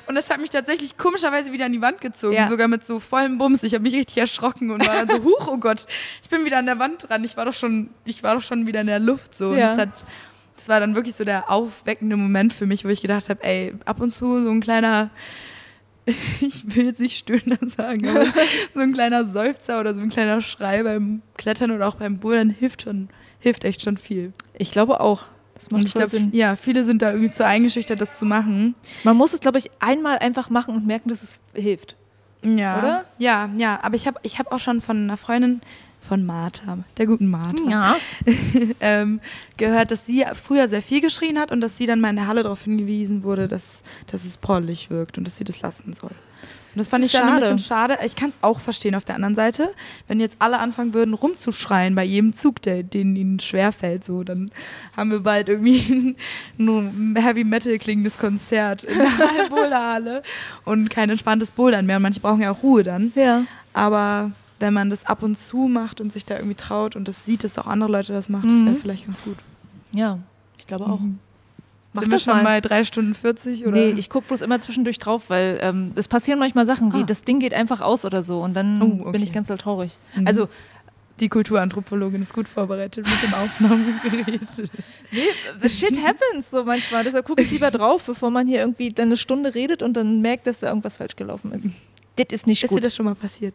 und das hat mich tatsächlich komischerweise wieder an die Wand gezogen, Ja. sogar mit so vollem Bums. Ich habe mich richtig erschrocken und war dann so, huch, oh Gott, ich bin wieder an der Wand dran. Ich war doch schon, ich war doch schon wieder in der Luft so. Und Ja. das hat das war dann wirklich so der aufweckende Moment für mich, wo ich gedacht habe, ey, ab und zu so ein kleiner, ich will jetzt nicht stöhner sagen, aber so ein kleiner Seufzer oder so ein kleiner Schrei beim Klettern oder auch beim Bouldern hilft schon, hilft echt schon viel. Ich glaube auch. Das macht Und ich glaube, Sinn. ja, viele sind da irgendwie zu eingeschüchtert, das zu machen. Man muss es, glaube ich, einmal einfach machen und merken, dass es hilft. Ja. Oder? Ja, ja. Aber ich habe ich hab auch schon von einer Freundin von Martha, der guten Martha, Ja. ähm, gehört, dass sie früher sehr viel geschrien hat und dass sie dann mal in der Halle darauf hingewiesen wurde, dass, dass es porrlich wirkt und dass sie das lassen soll. Und das fand Das ich dann ein schade. bisschen schade. Ich kann es auch verstehen auf der anderen Seite. Wenn jetzt alle anfangen würden, rumzuschreien bei jedem Zug, der, den ihnen schwerfällt, so, dann haben wir bald irgendwie ein Heavy Metal klingendes Konzert in der Boulderhalle und kein entspanntes Bouldern mehr. Und manche brauchen ja auch Ruhe dann. Ja. Aber wenn man das ab und zu macht und sich da irgendwie traut und das sieht, dass auch andere Leute das machen, das wäre Mhm. vielleicht ganz gut. Ja, ich glaube auch. Mach Sind wir schon mal. mal drei Stunden 40 oder? Nee, ich gucke bloß immer zwischendurch drauf, weil ähm, es passieren manchmal Sachen wie, Ah. das Ding geht einfach aus oder so und dann Oh, okay. bin ich ganz doll traurig. Mhm. Also, die Kulturanthropologin ist gut vorbereitet mit dem Aufnahmegerät. nee, shit happens so manchmal. Deshalb gucke ich lieber drauf, bevor man hier irgendwie dann eine Stunde redet und dann merkt, dass da irgendwas falsch gelaufen ist. Das ist nicht ist gut. dir das schon mal passiert?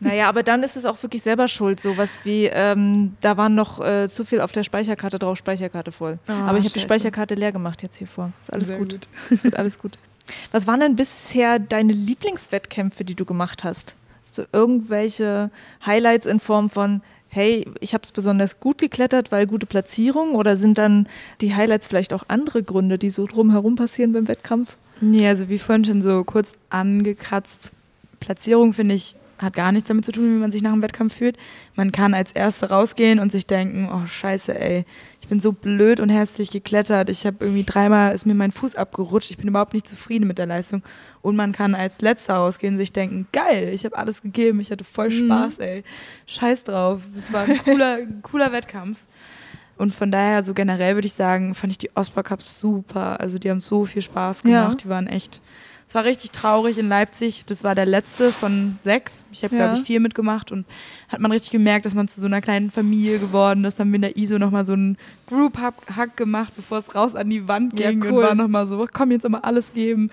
Naja, aber dann ist es auch wirklich selber schuld. Sowas wie, ähm, da waren noch äh, zu viel auf der Speicherkarte drauf, Speicherkarte voll. Oh, aber ich habe die. Speicherkarte leer gemacht jetzt hier vor. Ist alles Sehr gut. gut. Es wird alles gut. Was waren denn bisher deine Lieblingswettkämpfe, die du gemacht hast? Hast du irgendwelche Highlights in Form von, hey, ich habe es besonders gut geklettert, weil gute Platzierung? Oder sind dann die Highlights vielleicht auch andere Gründe, die so drumherum passieren beim Wettkampf? Nee, also wie vorhin schon so kurz angekratzt, Platzierung finde ich hat gar nichts damit zu tun, wie man sich nach einem Wettkampf fühlt. Man kann als Erste rausgehen und sich denken, oh scheiße, ey, ich bin so blöd und hässlich geklettert. Ich habe irgendwie dreimal ist mir mein Fuß abgerutscht. Ich bin überhaupt nicht zufrieden mit der Leistung. Und man kann als Letzter rausgehen und sich denken, geil, ich habe alles gegeben, ich hatte voll Mhm. Spaß, ey. Scheiß drauf. Es war ein cooler, cooler Wettkampf. Und von daher, so generell würde ich sagen, fand ich die Oscar Cups super. Also die haben so viel Spaß gemacht. Ja. Die waren echt. Es war richtig traurig in Leipzig. Das war der letzte von sechs. Ich habe, Ja. glaube ich, vier mitgemacht und hat man richtig gemerkt, dass man zu so einer kleinen Familie geworden ist. Dann haben wir in der ISO nochmal so einen Group-Hack gemacht, bevor es raus an die Wand Ja, ging cool. und war nochmal so, komm, jetzt immer alles geben.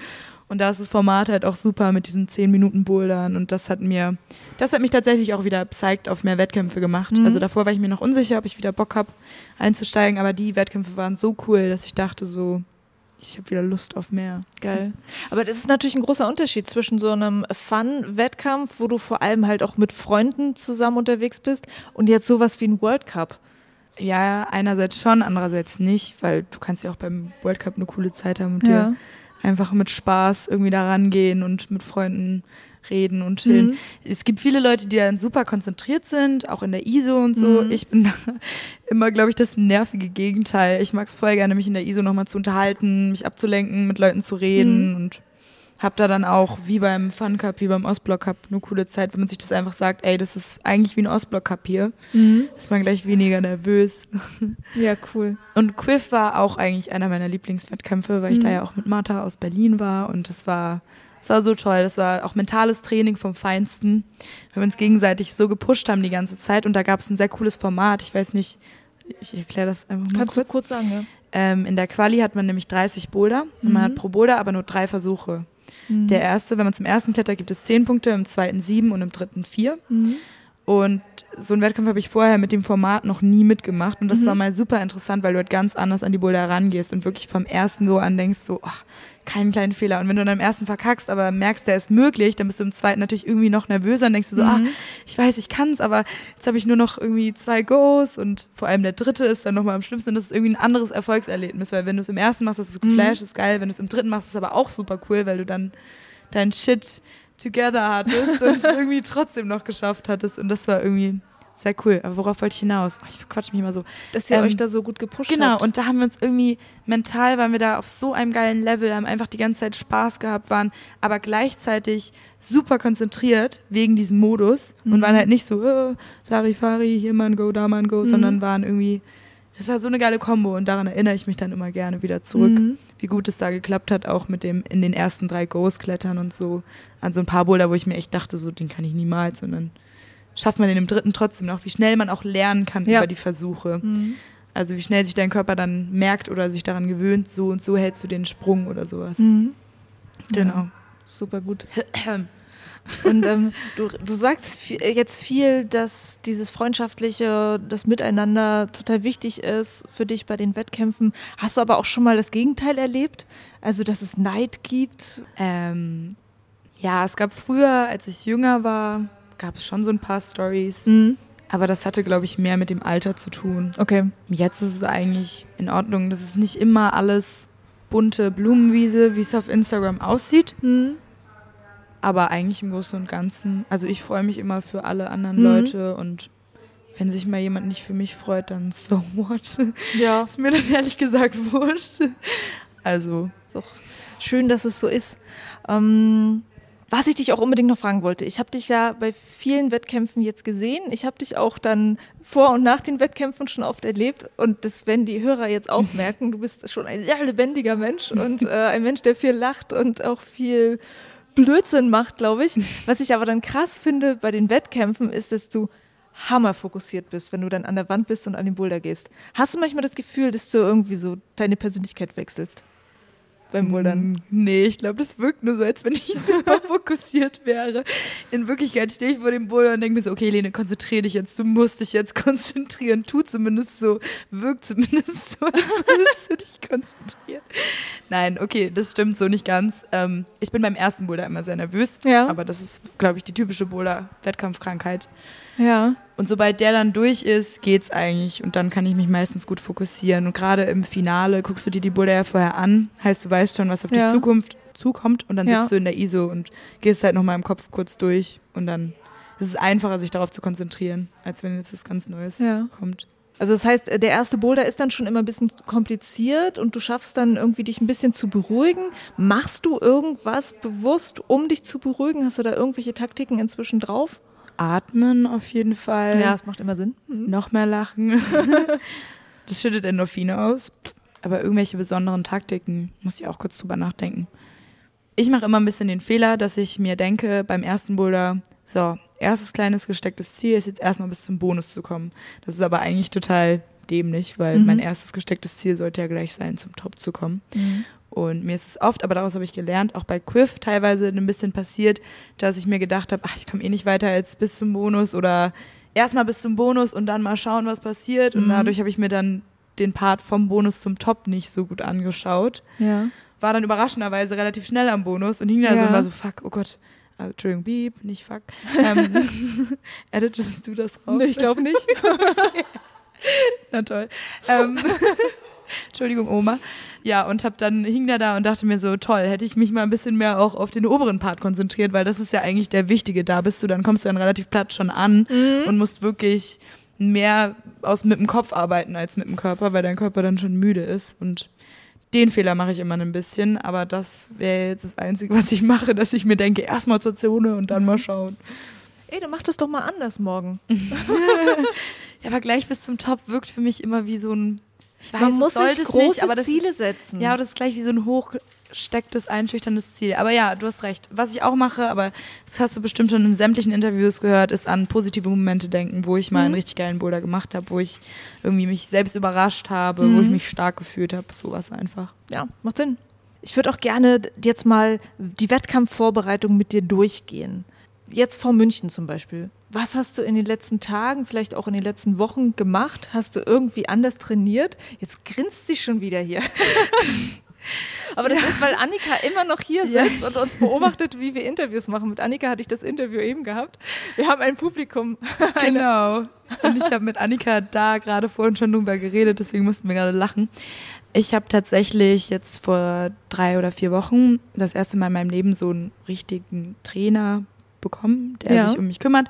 Und da ist das Format halt auch super mit diesen 10 Minuten Bouldern und das hat mir, das hat mich tatsächlich auch wieder psyched auf mehr Wettkämpfe gemacht. Mhm. Also davor war ich mir noch unsicher, ob ich wieder Bock habe einzusteigen, aber die Wettkämpfe waren so cool, dass ich dachte so, ich habe wieder Lust auf mehr. Geil. Aber das ist natürlich ein großer Unterschied zwischen so einem Fun-Wettkampf, wo du vor allem halt auch mit Freunden zusammen unterwegs bist, und jetzt sowas wie ein World Cup. Ja, einerseits schon, andererseits nicht, weil du kannst ja auch beim World Cup eine coole Zeit haben und dir einfach mit Spaß irgendwie da rangehen und mit Freunden reden und chillen. Mhm. Es gibt viele Leute, die dann super konzentriert sind, auch in der ISO und so. Mhm. Ich bin immer, glaube ich, das nervige Gegenteil. Ich mag es voll gerne, mich in der ISO nochmal zu unterhalten, mich abzulenken, mit Leuten zu reden Mhm. und habe da dann auch, wie beim Fun Cup, wie beim Ostblock Cup, eine coole Zeit, wenn man sich das einfach sagt, ey, das ist eigentlich wie ein Ostblock Cup hier. Mhm. Ist man gleich weniger nervös. Ja, cool. Und Quiff war auch eigentlich einer meiner Lieblingswettkämpfe, weil ich Mhm. da ja auch mit Martha aus Berlin war und das war, das war so toll. Das war auch mentales Training vom Feinsten, weil wir uns gegenseitig so gepusht haben die ganze Zeit und da gab es ein sehr cooles Format. Ich weiß nicht, ich erkläre das einfach mal Kannst kurz. du kurz sagen, ja? Ähm, in der Quali hat man nämlich 30 Boulder und man Mhm. hat pro Boulder aber nur drei Versuche. Der erste, wenn man zum ersten klettert, gibt es 10 Punkte, im zweiten 7 und im dritten 4. Mhm. Und so einen Wettkampf habe ich vorher mit dem Format noch nie mitgemacht. Und das Mhm. war mal super interessant, weil du halt ganz anders an die Boulder rangehst und wirklich vom ersten Go an denkst so, ach, keinen kleinen Fehler. Und wenn du dann im ersten verkackst, aber merkst, der ist möglich, dann bist du im zweiten natürlich irgendwie noch nervöser und denkst du so, ah, Mhm. ich weiß, ich kann's, aber jetzt habe ich nur noch irgendwie zwei Goes und vor allem der dritte ist dann nochmal am schlimmsten. Und das ist irgendwie ein anderes Erfolgserlebnis, weil wenn du es im ersten machst, das ist Mhm. geflasht, ist geil. Wenn du es im dritten machst, ist es aber auch super cool, weil du dann dein Shit together hattest und es irgendwie trotzdem noch geschafft hattest. Und das war irgendwie sehr cool. Aber worauf wollte ich hinaus? Ich verquatsch mich immer so. Dass ihr Ähm, euch da so gut gepusht Genau, habt. und da haben wir uns irgendwie mental waren wir da auf so einem geilen Level, haben einfach die ganze Zeit Spaß gehabt, waren aber gleichzeitig super konzentriert wegen diesem Modus und Mhm. waren halt nicht so äh, Larifari, hier mal ein Go, da mal ein Go, Mhm. sondern waren irgendwie, das war so eine geile Kombo und daran erinnere ich mich dann immer gerne wieder zurück, Mhm. wie gut es da geklappt hat, auch mit dem in den ersten drei Goes klettern und so, an so ein paar Boulder, wo ich mir echt dachte, so den kann ich niemals, sondern schafft man den im dritten trotzdem noch, wie schnell man auch lernen kann Ja. über die Versuche. Mhm. Also wie schnell sich dein Körper dann merkt oder sich daran gewöhnt, so und so hältst du den Sprung oder sowas. Mhm. Genau. Ja, super gut. Und ähm, du, du sagst äh, jetzt viel, dass dieses freundschaftliche, das Miteinander total wichtig ist für dich bei den Wettkämpfen. Hast du aber auch schon mal das Gegenteil erlebt? Also, dass es Neid gibt? Ähm, ja, es gab früher, als ich jünger war, gab es schon so ein paar Stories, Mhm. aber das hatte, glaube ich, mehr mit dem Alter zu tun. Okay. Jetzt ist es eigentlich in Ordnung. Das ist nicht immer alles bunte Blumenwiese, wie es auf Instagram aussieht, Mhm. aber eigentlich im Großen und Ganzen. Also ich freue mich immer für alle anderen Mhm. Leute und wenn sich mal jemand nicht für mich freut, dann so what. Ja, Ist mir dann ehrlich gesagt wurscht. Also, ist auch schön, dass es so ist. Ähm, was ich dich auch unbedingt noch fragen wollte, ich habe dich ja bei vielen Wettkämpfen jetzt gesehen. Ich habe dich auch dann vor und nach den Wettkämpfen schon oft erlebt. Und das werden die Hörer jetzt auch merken. Du bist schon ein sehr lebendiger Mensch und äh, ein Mensch, der viel lacht und auch viel Blödsinn macht, glaube ich. Was ich aber dann krass finde bei den Wettkämpfen, ist, dass du hammerfokussiert bist, wenn du dann an der Wand bist und an den Boulder gehst. Hast du manchmal das Gefühl, dass du irgendwie so deine Persönlichkeit wechselst? Beim Bouldern? Mm, nee, ich glaube, das wirkt nur so, als wenn ich super fokussiert wäre. In Wirklichkeit stehe ich vor dem Boulder und denke mir so, okay, Lene, konzentriere dich jetzt, du musst dich jetzt konzentrieren. Tu zumindest so, wirkt zumindest so, als würdest du dich konzentrieren. Nein, okay, das stimmt so nicht ganz. Ähm, ich bin beim ersten Boulder immer sehr nervös, Ja. aber das ist, glaube ich, die typische Boulder-Wettkampfkrankheit. Ja. Und sobald der dann durch ist, geht's eigentlich. Und dann kann ich mich meistens gut fokussieren. Und gerade im Finale guckst du dir die Boulder ja vorher an. Heißt, du weißt schon, was auf Ja. dich Zukunft zukommt. Und dann Ja. sitzt du in der ISO und gehst halt nochmal im Kopf kurz durch. Und dann ist es einfacher, sich darauf zu konzentrieren, als wenn jetzt was ganz Neues Ja. kommt. Also das heißt, der erste Boulder ist dann schon immer ein bisschen kompliziert und du schaffst dann irgendwie dich ein bisschen zu beruhigen. Machst du irgendwas bewusst, um dich zu beruhigen? Hast du da irgendwelche Taktiken inzwischen drauf? Atmen auf jeden Fall. das macht immer Sinn. Noch mehr lachen. das schüttet Endorphine aus. Aber irgendwelche besonderen Taktiken, muss ich auch kurz drüber nachdenken. Ich mache immer ein bisschen den Fehler, dass ich mir denke, beim ersten Boulder, so, erstes kleines gestecktes Ziel ist jetzt erstmal bis zum Bonus zu kommen. Das ist aber eigentlich total dämlich, weil Mhm. mein erstes gestecktes Ziel sollte ja gleich sein, zum Top zu kommen. Und mir ist es oft, aber daraus habe ich gelernt, auch bei Quiff teilweise ein bisschen passiert, dass ich mir gedacht habe, ach, ich komme eh nicht weiter als bis zum Bonus oder erstmal bis zum Bonus und dann mal schauen, was passiert. Und Mhm. dadurch habe ich mir dann den Part vom Bonus zum Top nicht so gut angeschaut. Ja. War dann überraschenderweise relativ schnell am Bonus und hing da so Ja. und war so, fuck, oh Gott. Also, Entschuldigung, Beep, nicht fuck. Ähm, editest du das raus? Nee, ich glaube nicht. Na toll. Ähm, Entschuldigung, Oma. Ja, und hab dann hing da da und dachte mir so, toll, hätte ich mich mal ein bisschen mehr auch auf den oberen Part konzentriert, weil das ist ja eigentlich der wichtige. Da bist du, dann kommst du dann relativ platt schon an und musst wirklich mehr aus mit dem Kopf arbeiten als mit dem Körper, weil dein Körper dann schon müde ist und den Fehler mache ich immer ein bisschen, aber das wäre jetzt das Einzige, was ich mache, dass ich mir denke, erstmal zur Zone und dann mal schauen. Ey, dann mach das doch mal anders morgen. Ja, aber gleich bis zum Top wirkt für mich immer wie so ein. Ich weiß, Man muss sich große nicht, aber das Ziele ist, setzen. Ja, aber das ist gleich wie so ein hochgestecktes, einschüchterndes Ziel. Aber ja, du hast recht. Was ich auch mache, aber das hast du bestimmt schon in sämtlichen Interviews gehört, ist an positive Momente denken, wo ich mal einen richtig geilen Boulder gemacht habe, wo ich irgendwie mich selbst überrascht habe, wo ich mich stark gefühlt habe. Sowas einfach. ja, macht Sinn. Ich würde auch gerne jetzt mal die Wettkampfvorbereitung mit dir durchgehen. Jetzt vor München zum Beispiel. Was hast du in den letzten Tagen, vielleicht auch in den letzten Wochen gemacht? Hast du irgendwie anders trainiert? Jetzt grinst sie schon wieder hier. Aber das ist, weil Annika immer noch hier Ja. sitzt und uns beobachtet, wie wir Interviews machen. Mit Annika hatte ich das Interview eben gehabt. Wir haben ein Publikum. Genau. Und ich habe mit Annika da gerade vorhin schon drüber geredet, deswegen mussten wir gerade lachen. Ich habe tatsächlich jetzt vor drei oder vier Wochen das erste Mal in meinem Leben so einen richtigen Trainer bekommen, der Ja. sich um mich kümmert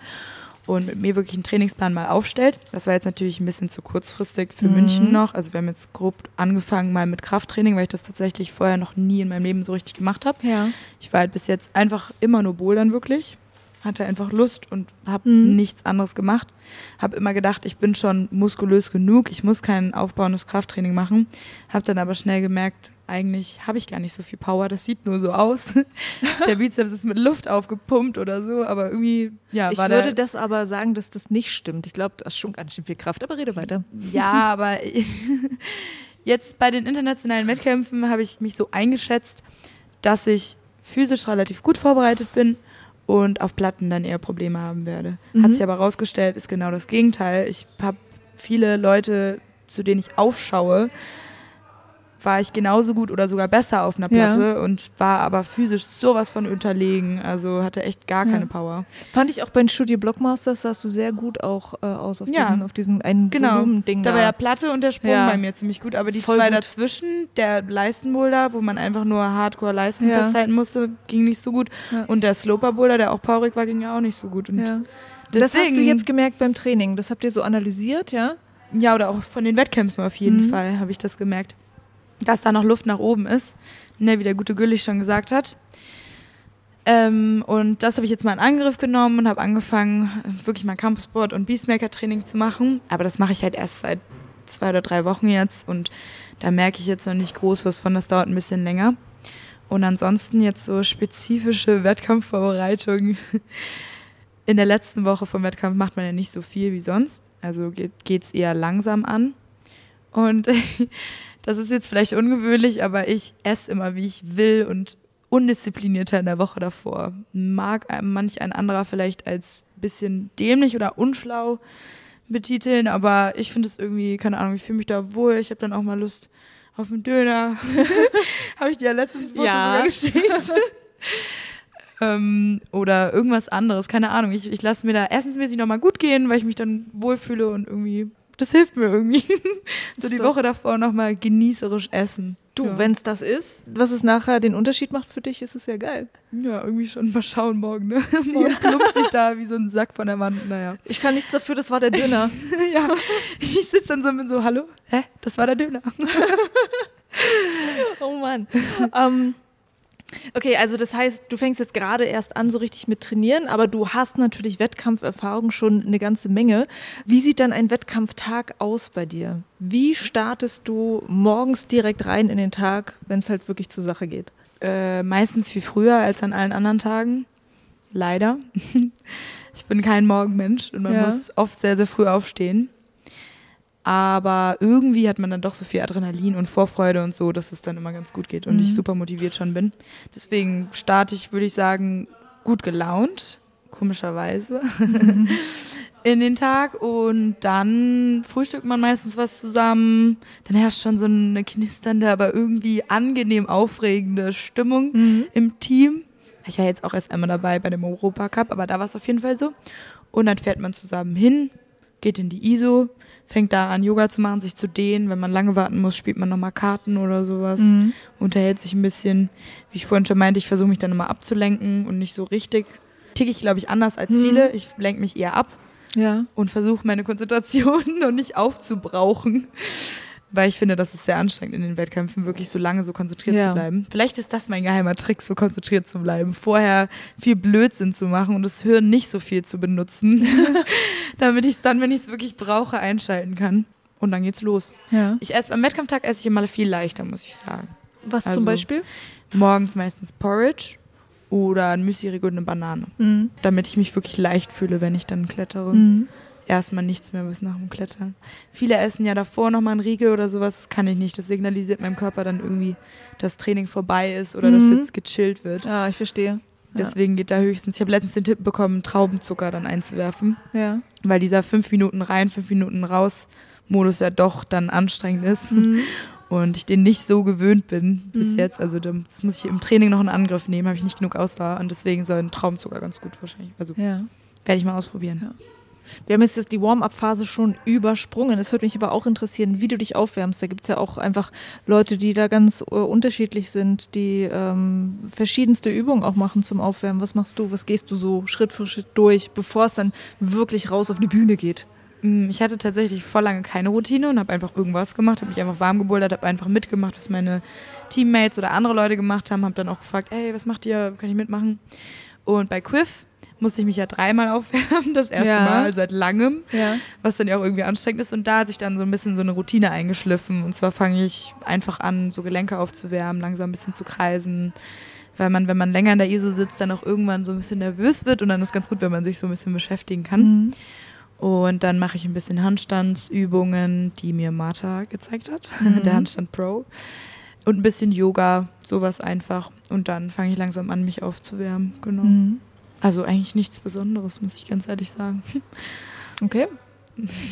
und mit mir wirklich einen Trainingsplan mal aufstellt. Das war jetzt natürlich ein bisschen zu kurzfristig für Mhm. München noch. Also wir haben jetzt grob angefangen mal mit Krafttraining, weil ich das tatsächlich vorher noch nie in meinem Leben so richtig gemacht habe. Ja. Ich war halt bis jetzt einfach immer nur Bouldern wirklich. Hatte einfach Lust und habe Mhm. nichts anderes gemacht. Habe immer gedacht, ich bin schon muskulös genug, ich muss kein aufbauendes Krafttraining machen. Habe dann aber schnell gemerkt, eigentlich habe ich gar nicht so viel Power, das sieht nur so aus. Der Bizeps ist mit Luft aufgepumpt oder so, aber irgendwie, ja, Ich würde der, das aber sagen, dass das nicht stimmt. Ich glaube, das ist schon ganz schön viel Kraft. Aber rede weiter. Ja, aber jetzt bei den internationalen Wettkämpfen habe ich mich so eingeschätzt, dass ich physisch relativ gut vorbereitet bin und auf Platten dann eher Probleme haben werde. Mhm. Hat sich aber rausgestellt, ist genau das Gegenteil. Ich habe viele Leute, zu denen ich aufschaue, war ich genauso gut oder sogar besser auf einer Ja. Platte und war aber physisch sowas von unterlegen. Also hatte echt gar Ja. keine Power. Fand ich auch bei den Studio Blockmasters sahst du sehr gut auch äh, aus auf Ja. diesen, auf diesen einen Genau. Volumending Da da. war ja Platte und der Sprung Ja. bei mir ziemlich gut, aber die Voll zwei gut. dazwischen, der Leistenboulder, wo man einfach nur Hardcore Leisten Ja. festhalten musste, ging nicht so gut. Ja. Und der Sloper-Boulder, der auch powerig war, ging ja auch nicht so gut. Und ja. Das hast du deswegen- jetzt gemerkt beim Training. Das habt ihr so analysiert, ja? Ja, oder auch von den Wettkämpfen auf jeden Mhm. Fall habe ich das gemerkt. Dass da noch Luft nach oben ist, ne, wie der gute Güllich schon gesagt hat. Ähm, und das habe ich jetzt mal in Angriff genommen und habe angefangen, wirklich mal Campussport und Beastmaker-Training zu machen. Aber das mache ich halt erst seit zwei oder drei Wochen jetzt und da merke ich jetzt noch nicht Großes von, das dauert ein bisschen länger. Und ansonsten jetzt so spezifische Wettkampfvorbereitungen. In der letzten Woche vom Wettkampf macht man ja nicht so viel wie sonst. Also geht es eher langsam an. Und das ist jetzt vielleicht ungewöhnlich, aber ich esse immer, wie ich will und undisziplinierter in der Woche davor. Mag manch ein anderer vielleicht als bisschen dämlich oder unschlau betiteln, aber ich finde es irgendwie, keine Ahnung, ich fühle mich da wohl. Ich habe dann auch mal Lust auf einen Döner. habe ich dir ja letztes Foto ja. geschickt. ähm, oder irgendwas anderes, keine Ahnung. Ich, ich lasse mir da erstensmäßig nochmal gut gehen, weil ich mich dann wohlfühle und irgendwie, das hilft mir irgendwie. so die so. Woche davor nochmal genießerisch essen. Du, ja. wenn es das ist, was es nachher den Unterschied macht für dich, ist es ja geil. Ja, irgendwie schon mal schauen morgen, ne? Morgen ja. klumpt sich da wie so ein Sack von der Wand, naja. Ich kann nichts dafür, das war der Döner. ja, ich sitze dann so und bin so, hallo? Hä? Das war der Döner. oh Mann. ähm, Okay, also das heißt, du fängst jetzt gerade erst an, so richtig mit Trainieren, aber du hast natürlich Wettkampferfahrung schon eine ganze Menge. Wie sieht dann ein Wettkampftag aus bei dir? Wie startest du morgens direkt rein in den Tag, wenn es halt wirklich zur Sache geht? Äh, meistens viel früher als an allen anderen Tagen. Leider. ich bin kein Morgenmensch und man ja. muss oft sehr, sehr früh aufstehen. Aber irgendwie hat man dann doch so viel Adrenalin und Vorfreude und so, dass es dann immer ganz gut geht und mhm. ich super motiviert schon bin. Deswegen starte ich, würde ich sagen, gut gelaunt, komischerweise, in den Tag. Und dann frühstückt man meistens was zusammen. Dann herrscht schon so eine knisternde, aber irgendwie angenehm aufregende Stimmung mhm. im Team. Ich war jetzt auch erst einmal dabei bei dem Europacup, aber da war es auf jeden Fall so. Und dann fährt man zusammen hin, geht in die ISO, fängt da an, Yoga zu machen, sich zu dehnen. Wenn man lange warten muss, spielt man nochmal Karten oder sowas. Mhm. Unterhält sich ein bisschen. Wie ich vorhin schon meinte, ich versuche mich dann immer abzulenken und nicht so richtig. Ticke ich, glaube ich, anders als mhm. viele. Ich lenke mich eher ab ja. und versuche meine Konzentration noch nicht aufzubrauchen weil ich finde, das ist sehr anstrengend in den Wettkämpfen, wirklich so lange so konzentriert ja. zu bleiben. Vielleicht ist das mein geheimer Trick, so konzentriert zu bleiben. Vorher viel Blödsinn zu machen und das Hirn nicht so viel zu benutzen, damit ich es dann, wenn ich es wirklich brauche, einschalten kann. Und dann geht's los. Ja. Ich esse am Wettkampftag esse ich immer viel leichter, muss ich sagen. Was also, zum Beispiel? Morgens meistens Porridge oder ein Müsli-Riegel und eine Banane, mhm. damit ich mich wirklich leicht fühle, wenn ich dann klettere. Mhm erstmal nichts mehr bis nach dem Klettern. Viele essen ja davor nochmal einen Riegel oder sowas, das kann ich nicht. Das signalisiert meinem Körper dann irgendwie, dass Training vorbei ist oder mhm. dass jetzt gechillt wird. Ah, ich verstehe. Deswegen geht da höchstens, ich habe letztens den Tipp bekommen, Traubenzucker dann einzuwerfen. Ja. Weil dieser fünf Minuten rein, fünf Minuten raus Modus ja doch dann anstrengend ist. Mhm. Und ich den nicht so gewöhnt bin bis mhm. jetzt. Also das muss ich im Training noch in Angriff nehmen, habe ich nicht genug Ausdauer. Und deswegen soll ein Traubenzucker ganz gut wahrscheinlich. Also ja. werde ich mal ausprobieren. Ja. Wir haben jetzt die Warm-up-Phase schon übersprungen. Es würde mich aber auch interessieren, wie du dich aufwärmst. Da gibt es ja auch einfach Leute, die da ganz äh, unterschiedlich sind, die ähm, verschiedenste Übungen auch machen zum Aufwärmen. Was machst du? Was gehst du so Schritt für Schritt durch, bevor es dann wirklich raus auf die Bühne geht? Mm, ich hatte tatsächlich vor lange keine Routine und habe einfach irgendwas gemacht, habe mich einfach warm gebouldert, habe einfach mitgemacht, was meine Teammates oder andere Leute gemacht haben, habe dann auch gefragt, hey, was macht ihr, kann ich mitmachen? Und bei Quiff musste ich mich ja dreimal aufwärmen, das erste ja. Mal seit langem, ja. was dann ja auch irgendwie anstrengend ist. Und da hat sich dann so ein bisschen so eine Routine eingeschliffen. Und zwar fange ich einfach an, so Gelenke aufzuwärmen, langsam ein bisschen zu kreisen. Weil man, wenn man länger in der ISO sitzt, dann auch irgendwann so ein bisschen nervös wird. Und dann ist ganz gut, wenn man sich so ein bisschen beschäftigen kann. Mhm. Und dann mache ich ein bisschen Handstandsübungen, die mir Martha gezeigt hat, mhm. der Handstand Pro. Und ein bisschen Yoga, sowas einfach. Und dann fange ich langsam an, mich aufzuwärmen. Genau. Mhm. Also eigentlich nichts Besonderes, muss ich ganz ehrlich sagen. Okay.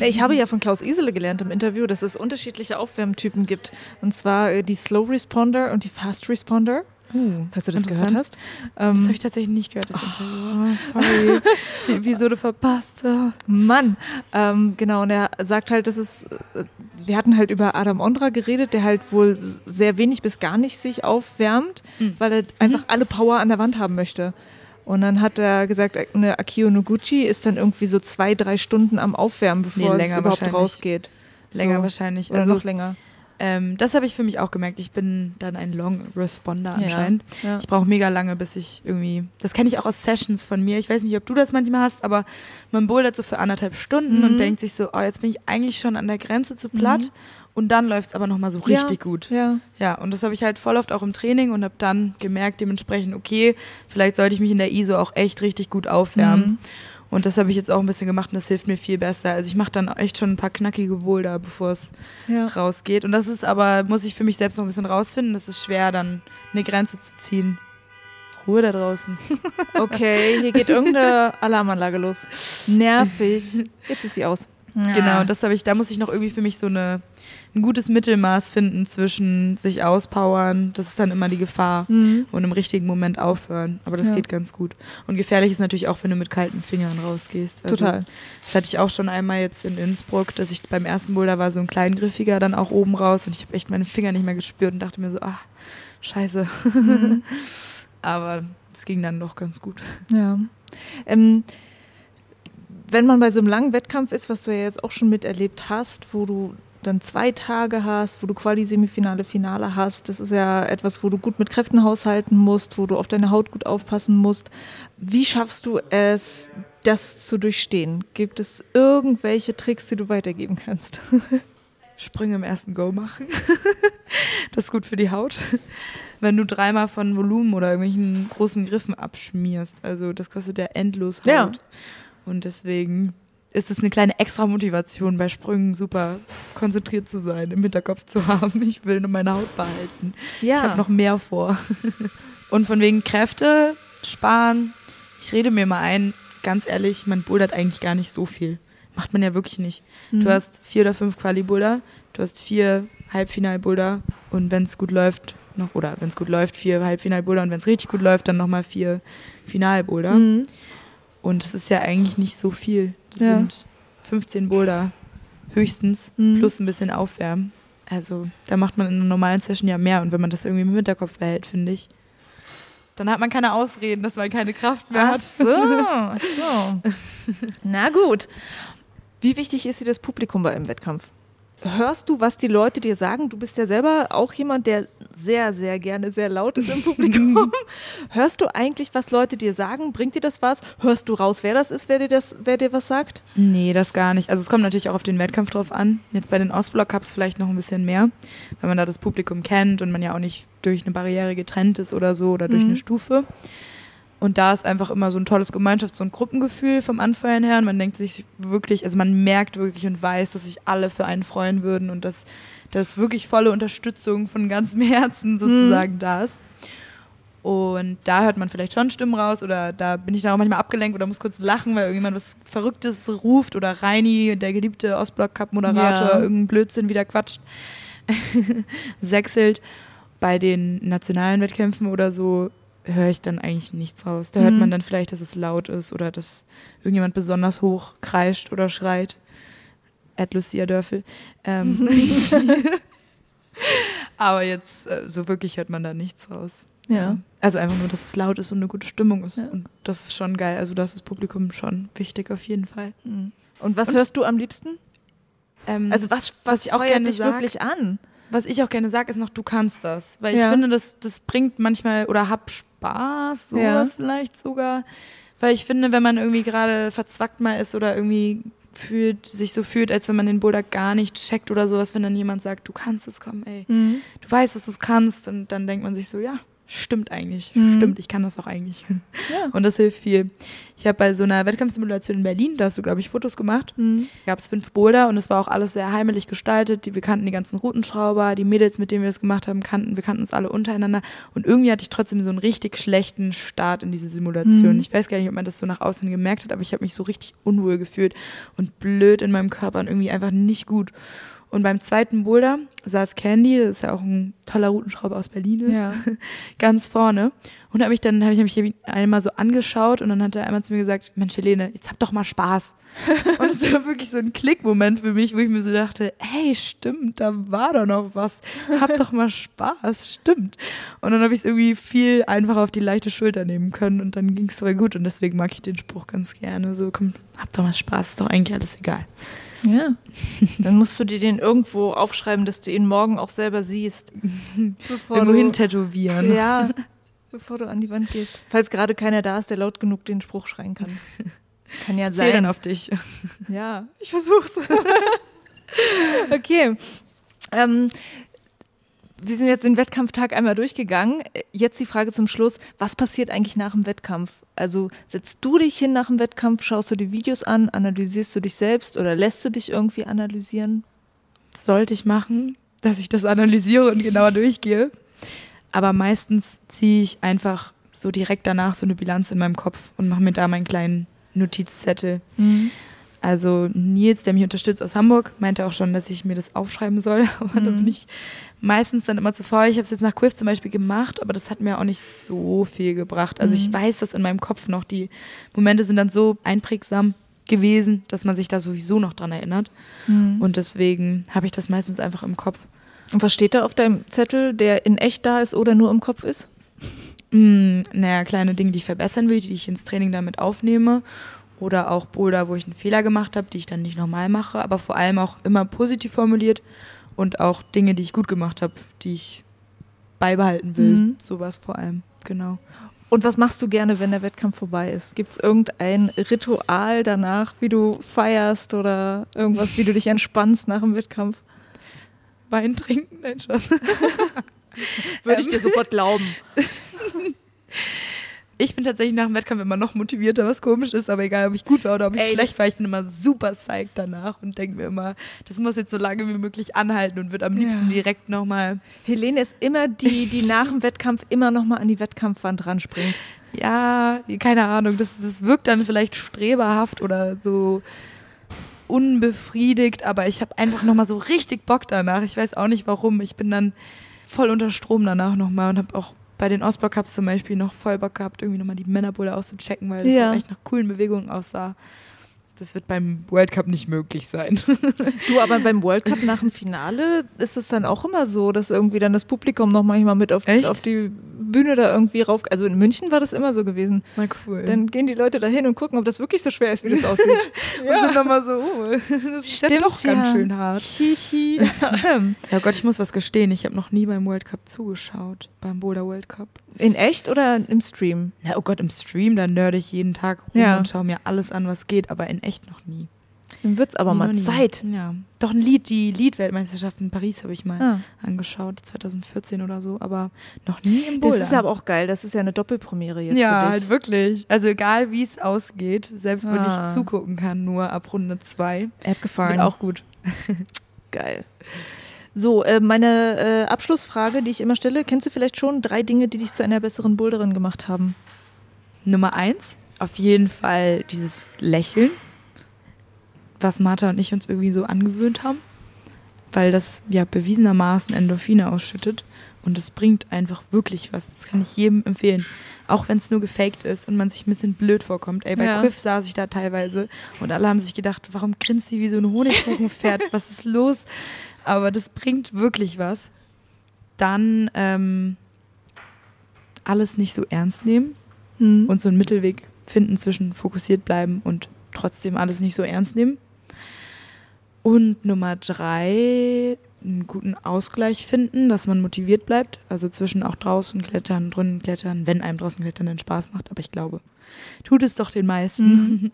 Ich habe ja von Klaus Isele gelernt im Interview, dass es unterschiedliche Aufwärmtypen gibt. Und zwar äh, die Slow Responder und die Fast Responder. Uh, falls du das gehört hast. Ähm, das habe ich tatsächlich nicht gehört, das oh, Interview. sorry, die Episode verpasst. Mann, ähm, genau, und er sagt halt, dass es, äh, wir hatten halt über Adam Ondra geredet, der halt wohl sehr wenig bis gar nicht sich aufwärmt, mhm. weil er einfach mhm. alle Power an der Wand haben möchte. Und dann hat er gesagt, eine Akio Noguchi ist dann irgendwie so zwei, drei Stunden am Aufwärmen, bevor nee, es überhaupt rausgeht. Länger so. wahrscheinlich. Oder also, noch länger. Ähm, das habe ich für mich auch gemerkt. Ich bin dann ein Long Responder anscheinend. Ja, ja. Ich brauche mega lange, bis ich irgendwie. Das kenne ich auch aus Sessions von mir. Ich weiß nicht, ob du das manchmal hast, aber man bouldert so für anderthalb Stunden mhm. und denkt sich so, oh, jetzt bin ich eigentlich schon an der Grenze zu platt. Mhm. Und dann läuft es aber nochmal so richtig ja, gut. Ja. Ja, und das habe ich halt voll oft auch im Training und habe dann gemerkt, dementsprechend, okay, vielleicht sollte ich mich in der ISO auch echt richtig gut aufwärmen. Mhm. Und das habe ich jetzt auch ein bisschen gemacht und das hilft mir viel besser. Also ich mache dann echt schon ein paar knackige Boulder, bevor es ja. rausgeht. Und das ist aber, muss ich für mich selbst noch ein bisschen rausfinden. Das ist schwer, dann eine Grenze zu ziehen. Ruhe da draußen. Okay, hier geht irgendeine Alarmanlage los. Nervig. Jetzt ist sie aus. Ja. Genau, das habe ich, da muss ich noch irgendwie für mich so eine, ein gutes Mittelmaß finden zwischen sich auspowern, das ist dann immer die Gefahr mhm. und im richtigen Moment aufhören. Aber das ja. geht ganz gut. Und gefährlich ist natürlich auch, wenn du mit kalten Fingern rausgehst. Also, Total. Das hatte ich auch schon einmal jetzt in Innsbruck, dass ich beim ersten Boulder war so ein kleingriffiger dann auch oben raus und ich habe echt meine Finger nicht mehr gespürt und dachte mir so, ach, scheiße. Mhm. Aber es ging dann doch ganz gut. Ja. Ähm, wenn man bei so einem langen Wettkampf ist, was du ja jetzt auch schon miterlebt hast, wo du dann zwei Tage hast, wo du Quali, Semifinale, Finale hast, das ist ja etwas, wo du gut mit Kräften haushalten musst, wo du auf deine Haut gut aufpassen musst. Wie schaffst du es, das zu durchstehen? Gibt es irgendwelche Tricks, die du weitergeben kannst? Sprünge im ersten Go machen. das ist gut für die Haut. Wenn du dreimal von Volumen oder irgendwelchen großen Griffen abschmierst. Also das kostet ja endlos Haut. Ja. Und deswegen ist es eine kleine extra Motivation bei Sprüngen super konzentriert zu sein, im Hinterkopf zu haben. Ich will nur meine Haut behalten. Ja. Ich habe noch mehr vor. Und von wegen Kräfte sparen. Ich rede mir mal ein, ganz ehrlich, man bouldert eigentlich gar nicht so viel. Macht man ja wirklich nicht. Mhm. Du hast vier oder fünf Quali-Boulder, du hast vier Halbfinal-Boulder und wenn es gut läuft, noch, oder wenn es gut läuft, vier Halbfinal-Boulder und wenn es richtig gut läuft, dann nochmal vier Final-Boulder. Mhm. Und das ist ja eigentlich nicht so viel. Das ja. sind 15 Boulder höchstens, mhm. plus ein bisschen Aufwärmen. Also da macht man in einer normalen Session ja mehr. Und wenn man das irgendwie im Hinterkopf behält, finde ich, dann hat man keine Ausreden, dass man keine Kraft mehr ach hat. So, ach so. Na gut. Wie wichtig ist dir das Publikum bei einem Wettkampf? Hörst du, was die Leute dir sagen? Du bist ja selber auch jemand, der sehr, sehr gerne sehr laut ist im Publikum. hörst du eigentlich, was Leute dir sagen? Bringt dir das was? Hörst du raus, wer das ist, wer dir, das, wer dir was sagt? Nee, das gar nicht. Also es kommt natürlich auch auf den Wettkampf drauf an. Jetzt bei den Ostblock-Cups vielleicht noch ein bisschen mehr, wenn man da das Publikum kennt und man ja auch nicht durch eine Barriere getrennt ist oder so oder durch mhm. eine Stufe. Und da ist einfach immer so ein tolles Gemeinschafts- und Gruppengefühl vom Anfeuern her. Und man denkt sich wirklich, also man merkt wirklich und weiß, dass sich alle für einen freuen würden und dass, dass wirklich volle Unterstützung von ganzem Herzen sozusagen mhm. da ist. Und da hört man vielleicht schon Stimmen raus oder da bin ich dann auch manchmal abgelenkt oder muss kurz lachen, weil irgendjemand was Verrücktes ruft oder Reini, der geliebte Ostblock-Cup-Moderator, ja. irgendeinen Blödsinn wieder quatscht, sechselt. Bei den nationalen Wettkämpfen oder so höre ich dann eigentlich nichts raus. Da hört man mhm. dann vielleicht, dass es laut ist oder dass irgendjemand besonders hoch kreischt oder schreit. Ed Lucia Dörfel. Ähm. Aber jetzt, äh, so wirklich hört man da nichts raus. Ja. Also einfach nur, dass es laut ist und eine gute Stimmung ist. Ja. Und das ist schon geil. Also das ist das Publikum schon wichtig auf jeden Fall. Mhm. Und was und, hörst du am liebsten? Ähm, also was, was, was ich auch gerne dich sag, wirklich an? Was ich auch gerne sage, ist noch, du kannst das. Weil ja. ich finde, das, das bringt manchmal oder hab Spaß, sowas ja. vielleicht sogar. Weil ich finde, wenn man irgendwie gerade verzwackt mal ist oder irgendwie fühlt, sich so fühlt, als wenn man den Boulder gar nicht checkt oder sowas, wenn dann jemand sagt, du kannst es, komm, ey, mhm. du weißt, dass du es kannst und dann denkt man sich so, ja, stimmt eigentlich, mhm. stimmt, ich kann das auch eigentlich. Ja. Und das hilft viel. Ich habe bei so einer Wettkampfsimulation in Berlin, da hast du, glaube ich, Fotos gemacht, mhm. gab es fünf Boulder und es war auch alles sehr heimelig gestaltet. Die, wir kannten die ganzen Routenschrauber, die Mädels, mit denen wir das gemacht haben, kannten, wir kannten uns alle untereinander und irgendwie hatte ich trotzdem so einen richtig schlechten Start in diese Simulation. Mhm. Ich weiß gar nicht, ob man das so nach außen gemerkt hat, aber ich habe mich so richtig unwohl gefühlt und blöd in meinem Körper und irgendwie einfach nicht gut. Und beim zweiten Boulder saß Candy, das ist ja auch ein toller Routenschrauber aus Berlin, ist, ja. ganz vorne. Und habe ich dann habe ich mich einmal so angeschaut und dann hat er einmal zu mir gesagt, Mensch Helene, jetzt hab doch mal Spaß. und es war wirklich so ein Klickmoment für mich, wo ich mir so dachte, hey, stimmt, da war doch noch was. Hab doch mal Spaß, stimmt. Und dann habe ich es irgendwie viel einfacher auf die leichte Schulter nehmen können und dann ging es voll gut und deswegen mag ich den Spruch ganz gerne. So, komm, hab doch mal Spaß, ist doch eigentlich alles egal. Ja. Dann musst du dir den irgendwo aufschreiben, dass du ihn morgen auch selber siehst. Irgendwo hin tätowieren. Ja, bevor du an die Wand gehst. Falls gerade keiner da ist, der laut genug den Spruch schreien kann. Kann ja ich sein. dann auf dich. Ja, ich versuch's. okay. Ähm, wir sind jetzt den Wettkampftag einmal durchgegangen. Jetzt die Frage zum Schluss, was passiert eigentlich nach dem Wettkampf? Also setzt du dich hin nach dem Wettkampf, schaust du die Videos an, analysierst du dich selbst oder lässt du dich irgendwie analysieren? Sollte ich machen, dass ich das analysiere und genauer durchgehe. Aber meistens ziehe ich einfach so direkt danach so eine Bilanz in meinem Kopf und mache mir da meinen kleinen Notizzettel. Mhm. Also Nils, der mich unterstützt aus Hamburg, meinte auch schon, dass ich mir das aufschreiben soll. Aber mhm. da bin ich meistens dann immer zu faul. Ich habe es jetzt nach Quiff zum Beispiel gemacht, aber das hat mir auch nicht so viel gebracht. Also mhm. ich weiß das in meinem Kopf noch. Die Momente sind dann so einprägsam gewesen, dass man sich da sowieso noch dran erinnert. Mhm. Und deswegen habe ich das meistens einfach im Kopf. Und was steht da auf deinem Zettel, der in echt da ist oder nur im Kopf ist? Mm, naja, kleine Dinge, die ich verbessern will, die ich ins Training damit aufnehme. Oder auch Boulder, wo ich einen Fehler gemacht habe, die ich dann nicht nochmal mache. Aber vor allem auch immer positiv formuliert und auch Dinge, die ich gut gemacht habe, die ich beibehalten will. Mhm. Sowas vor allem, genau. Und was machst du gerne, wenn der Wettkampf vorbei ist? Gibt es irgendein Ritual danach, wie du feierst oder irgendwas, wie du dich entspannst nach dem Wettkampf? Wein trinken? Nein. Würde ich dir sofort glauben. Ich bin tatsächlich nach dem Wettkampf immer noch motivierter, was komisch ist, aber egal, ob ich gut war oder ob ich Ey, schlecht war, ich bin immer super psyched danach und denke mir immer, das muss jetzt so lange wie möglich anhalten und wird am liebsten ja. direkt nochmal. Helene ist immer die, die nach dem Wettkampf immer nochmal an die Wettkampfwand ranspringt. Ja, keine Ahnung, das, das wirkt dann vielleicht streberhaft oder so unbefriedigt, aber ich habe einfach nochmal so richtig Bock danach. Ich weiß auch nicht warum. Ich bin dann voll unter Strom danach nochmal und habe auch bei den Osborne Cups zum Beispiel noch voll Bock gehabt, irgendwie nochmal die Männerbulle auszuchecken, weil das ja. echt nach coolen Bewegungen aussah. Das wird beim World Cup nicht möglich sein. du, aber beim World Cup nach dem Finale ist es dann auch immer so, dass irgendwie dann das Publikum noch manchmal mit auf, auf die Bühne da irgendwie rauf. Also in München war das immer so gewesen. Na cool. Dann gehen die Leute da hin und gucken, ob das wirklich so schwer ist, wie das aussieht. ja. Und sind dann mal so, oh, das ist Stimmt, ja doch ganz schön hart. ja Gott, ich muss was gestehen, ich habe noch nie beim World Cup zugeschaut, beim Boulder World Cup. In echt oder im Stream? Na, oh Gott, im Stream, da nörde ich jeden Tag rum ja. und schaue mir alles an, was geht, aber in echt noch nie. Dann wird es aber mal Zeit. Ja. Doch ein Lied, die Liedweltmeisterschaft in Paris habe ich mal ah. angeschaut, 2014 oder so, aber noch nie im Boulder. Das ist aber auch geil, das ist ja eine Doppelpremiere jetzt Ja, halt wirklich. Also egal wie es ausgeht, selbst ah. wenn ich ah. zugucken kann, nur ab Runde 2. App gefallen. auch gut. geil. So, äh, meine äh, Abschlussfrage, die ich immer stelle, kennst du vielleicht schon drei Dinge, die dich zu einer besseren Boulderin gemacht haben? Nummer eins, auf jeden Fall dieses Lächeln was Martha und ich uns irgendwie so angewöhnt haben, weil das ja bewiesenermaßen Endorphine ausschüttet und es bringt einfach wirklich was. Das kann ich jedem empfehlen. Auch wenn es nur gefaked ist und man sich ein bisschen blöd vorkommt. Ey, bei ja. Quiff saß ich da teilweise und alle haben sich gedacht, warum grinst sie wie so ein Honigkuchenpferd? was ist los? Aber das bringt wirklich was. Dann ähm, alles nicht so ernst nehmen hm. und so einen Mittelweg finden zwischen fokussiert bleiben und trotzdem alles nicht so ernst nehmen. Und Nummer drei, einen guten Ausgleich finden, dass man motiviert bleibt. Also zwischen auch draußen klettern, drinnen klettern, wenn einem draußen klettern dann Spaß macht. Aber ich glaube, tut es doch den meisten. Mhm.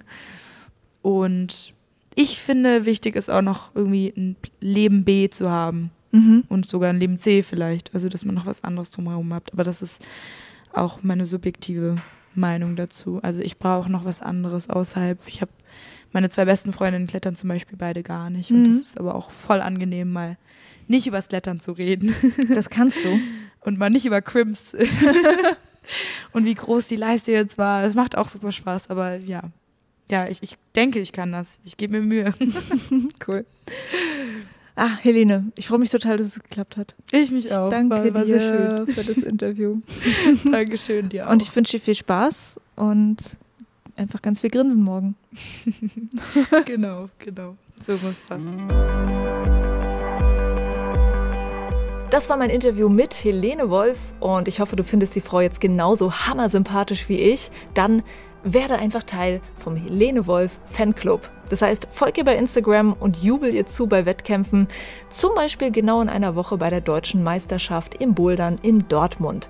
Und ich finde, wichtig ist auch noch irgendwie ein Leben B zu haben. Mhm. Und sogar ein Leben C vielleicht. Also, dass man noch was anderes drumherum hat. Aber das ist auch meine subjektive Meinung dazu. Also, ich brauche noch was anderes außerhalb. Ich habe meine zwei besten Freundinnen klettern zum Beispiel beide gar nicht. Und mhm. das ist aber auch voll angenehm, mal nicht übers Klettern zu reden. Das kannst du. Und mal nicht über Crimps. und wie groß die Leiste jetzt war. Es macht auch super Spaß, aber ja. Ja, ich, ich denke, ich kann das. Ich gebe mir Mühe. cool. Ah, Helene, ich freue mich total, dass es geklappt hat. Ich mich auch. Danke war, war dir sehr schön. für das Interview. Dankeschön dir auch. Und ich wünsche dir viel Spaß und einfach ganz viel grinsen morgen. genau, genau. So muss das. Das war mein Interview mit Helene Wolf und ich hoffe, du findest die Frau jetzt genauso hammersympathisch wie ich. Dann werde einfach Teil vom Helene Wolf Fanclub. Das heißt, folg ihr bei Instagram und jubel ihr zu bei Wettkämpfen, zum Beispiel genau in einer Woche bei der deutschen Meisterschaft im Bouldern in Dortmund.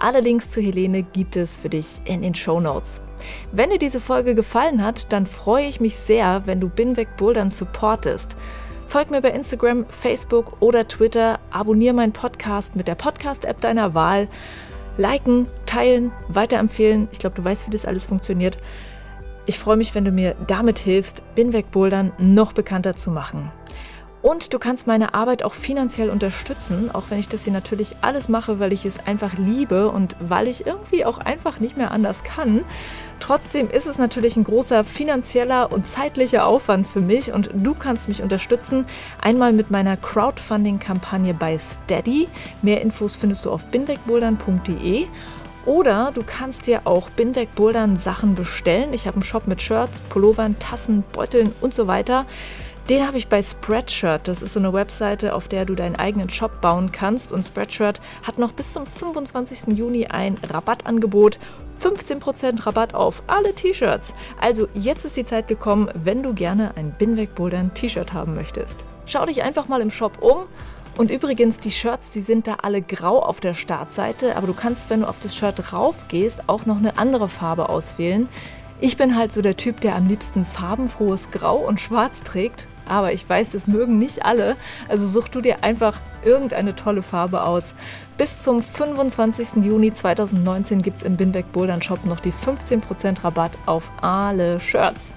Alle Links zu Helene gibt es für dich in den Show Notes. Wenn dir diese Folge gefallen hat, dann freue ich mich sehr, wenn du Binweg Bouldern supportest. Folg mir bei Instagram, Facebook oder Twitter, abonniere meinen Podcast mit der Podcast-App deiner Wahl, liken, teilen, weiterempfehlen. Ich glaube, du weißt, wie das alles funktioniert. Ich freue mich, wenn du mir damit hilfst, Binweg Bouldern noch bekannter zu machen. Und du kannst meine Arbeit auch finanziell unterstützen, auch wenn ich das hier natürlich alles mache, weil ich es einfach liebe und weil ich irgendwie auch einfach nicht mehr anders kann. Trotzdem ist es natürlich ein großer finanzieller und zeitlicher Aufwand für mich und du kannst mich unterstützen. Einmal mit meiner Crowdfunding-Kampagne bei Steady. Mehr Infos findest du auf binwegbouldern.de. Oder du kannst dir auch Binweg Bouldern Sachen bestellen. Ich habe einen Shop mit Shirts, Pullovern, Tassen, Beuteln und so weiter. Den habe ich bei Spreadshirt. Das ist so eine Webseite, auf der du deinen eigenen Shop bauen kannst. Und Spreadshirt hat noch bis zum 25. Juni ein Rabattangebot. 15% Rabatt auf alle T-Shirts. Also jetzt ist die Zeit gekommen, wenn du gerne ein Binweg Bouldern T-Shirt haben möchtest. Schau dich einfach mal im Shop um. Und übrigens, die Shirts, die sind da alle grau auf der Startseite, aber du kannst, wenn du auf das Shirt raufgehst, auch noch eine andere Farbe auswählen. Ich bin halt so der Typ, der am liebsten farbenfrohes Grau und Schwarz trägt aber ich weiß, das mögen nicht alle. Also such du dir einfach irgendeine tolle Farbe aus. Bis zum 25. Juni 2019 gibt es im Binweg Bouldern Shop noch die 15% Rabatt auf alle Shirts.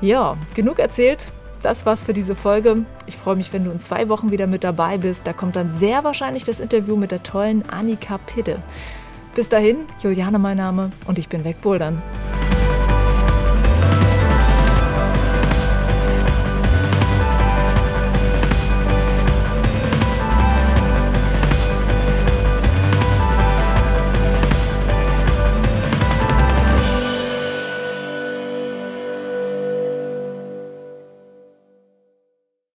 Ja, genug erzählt. Das war's für diese Folge. Ich freue mich, wenn du in zwei Wochen wieder mit dabei bist. Da kommt dann sehr wahrscheinlich das Interview mit der tollen Annika Pidde. Bis dahin, Juliane mein Name und ich bin weg Bouldern.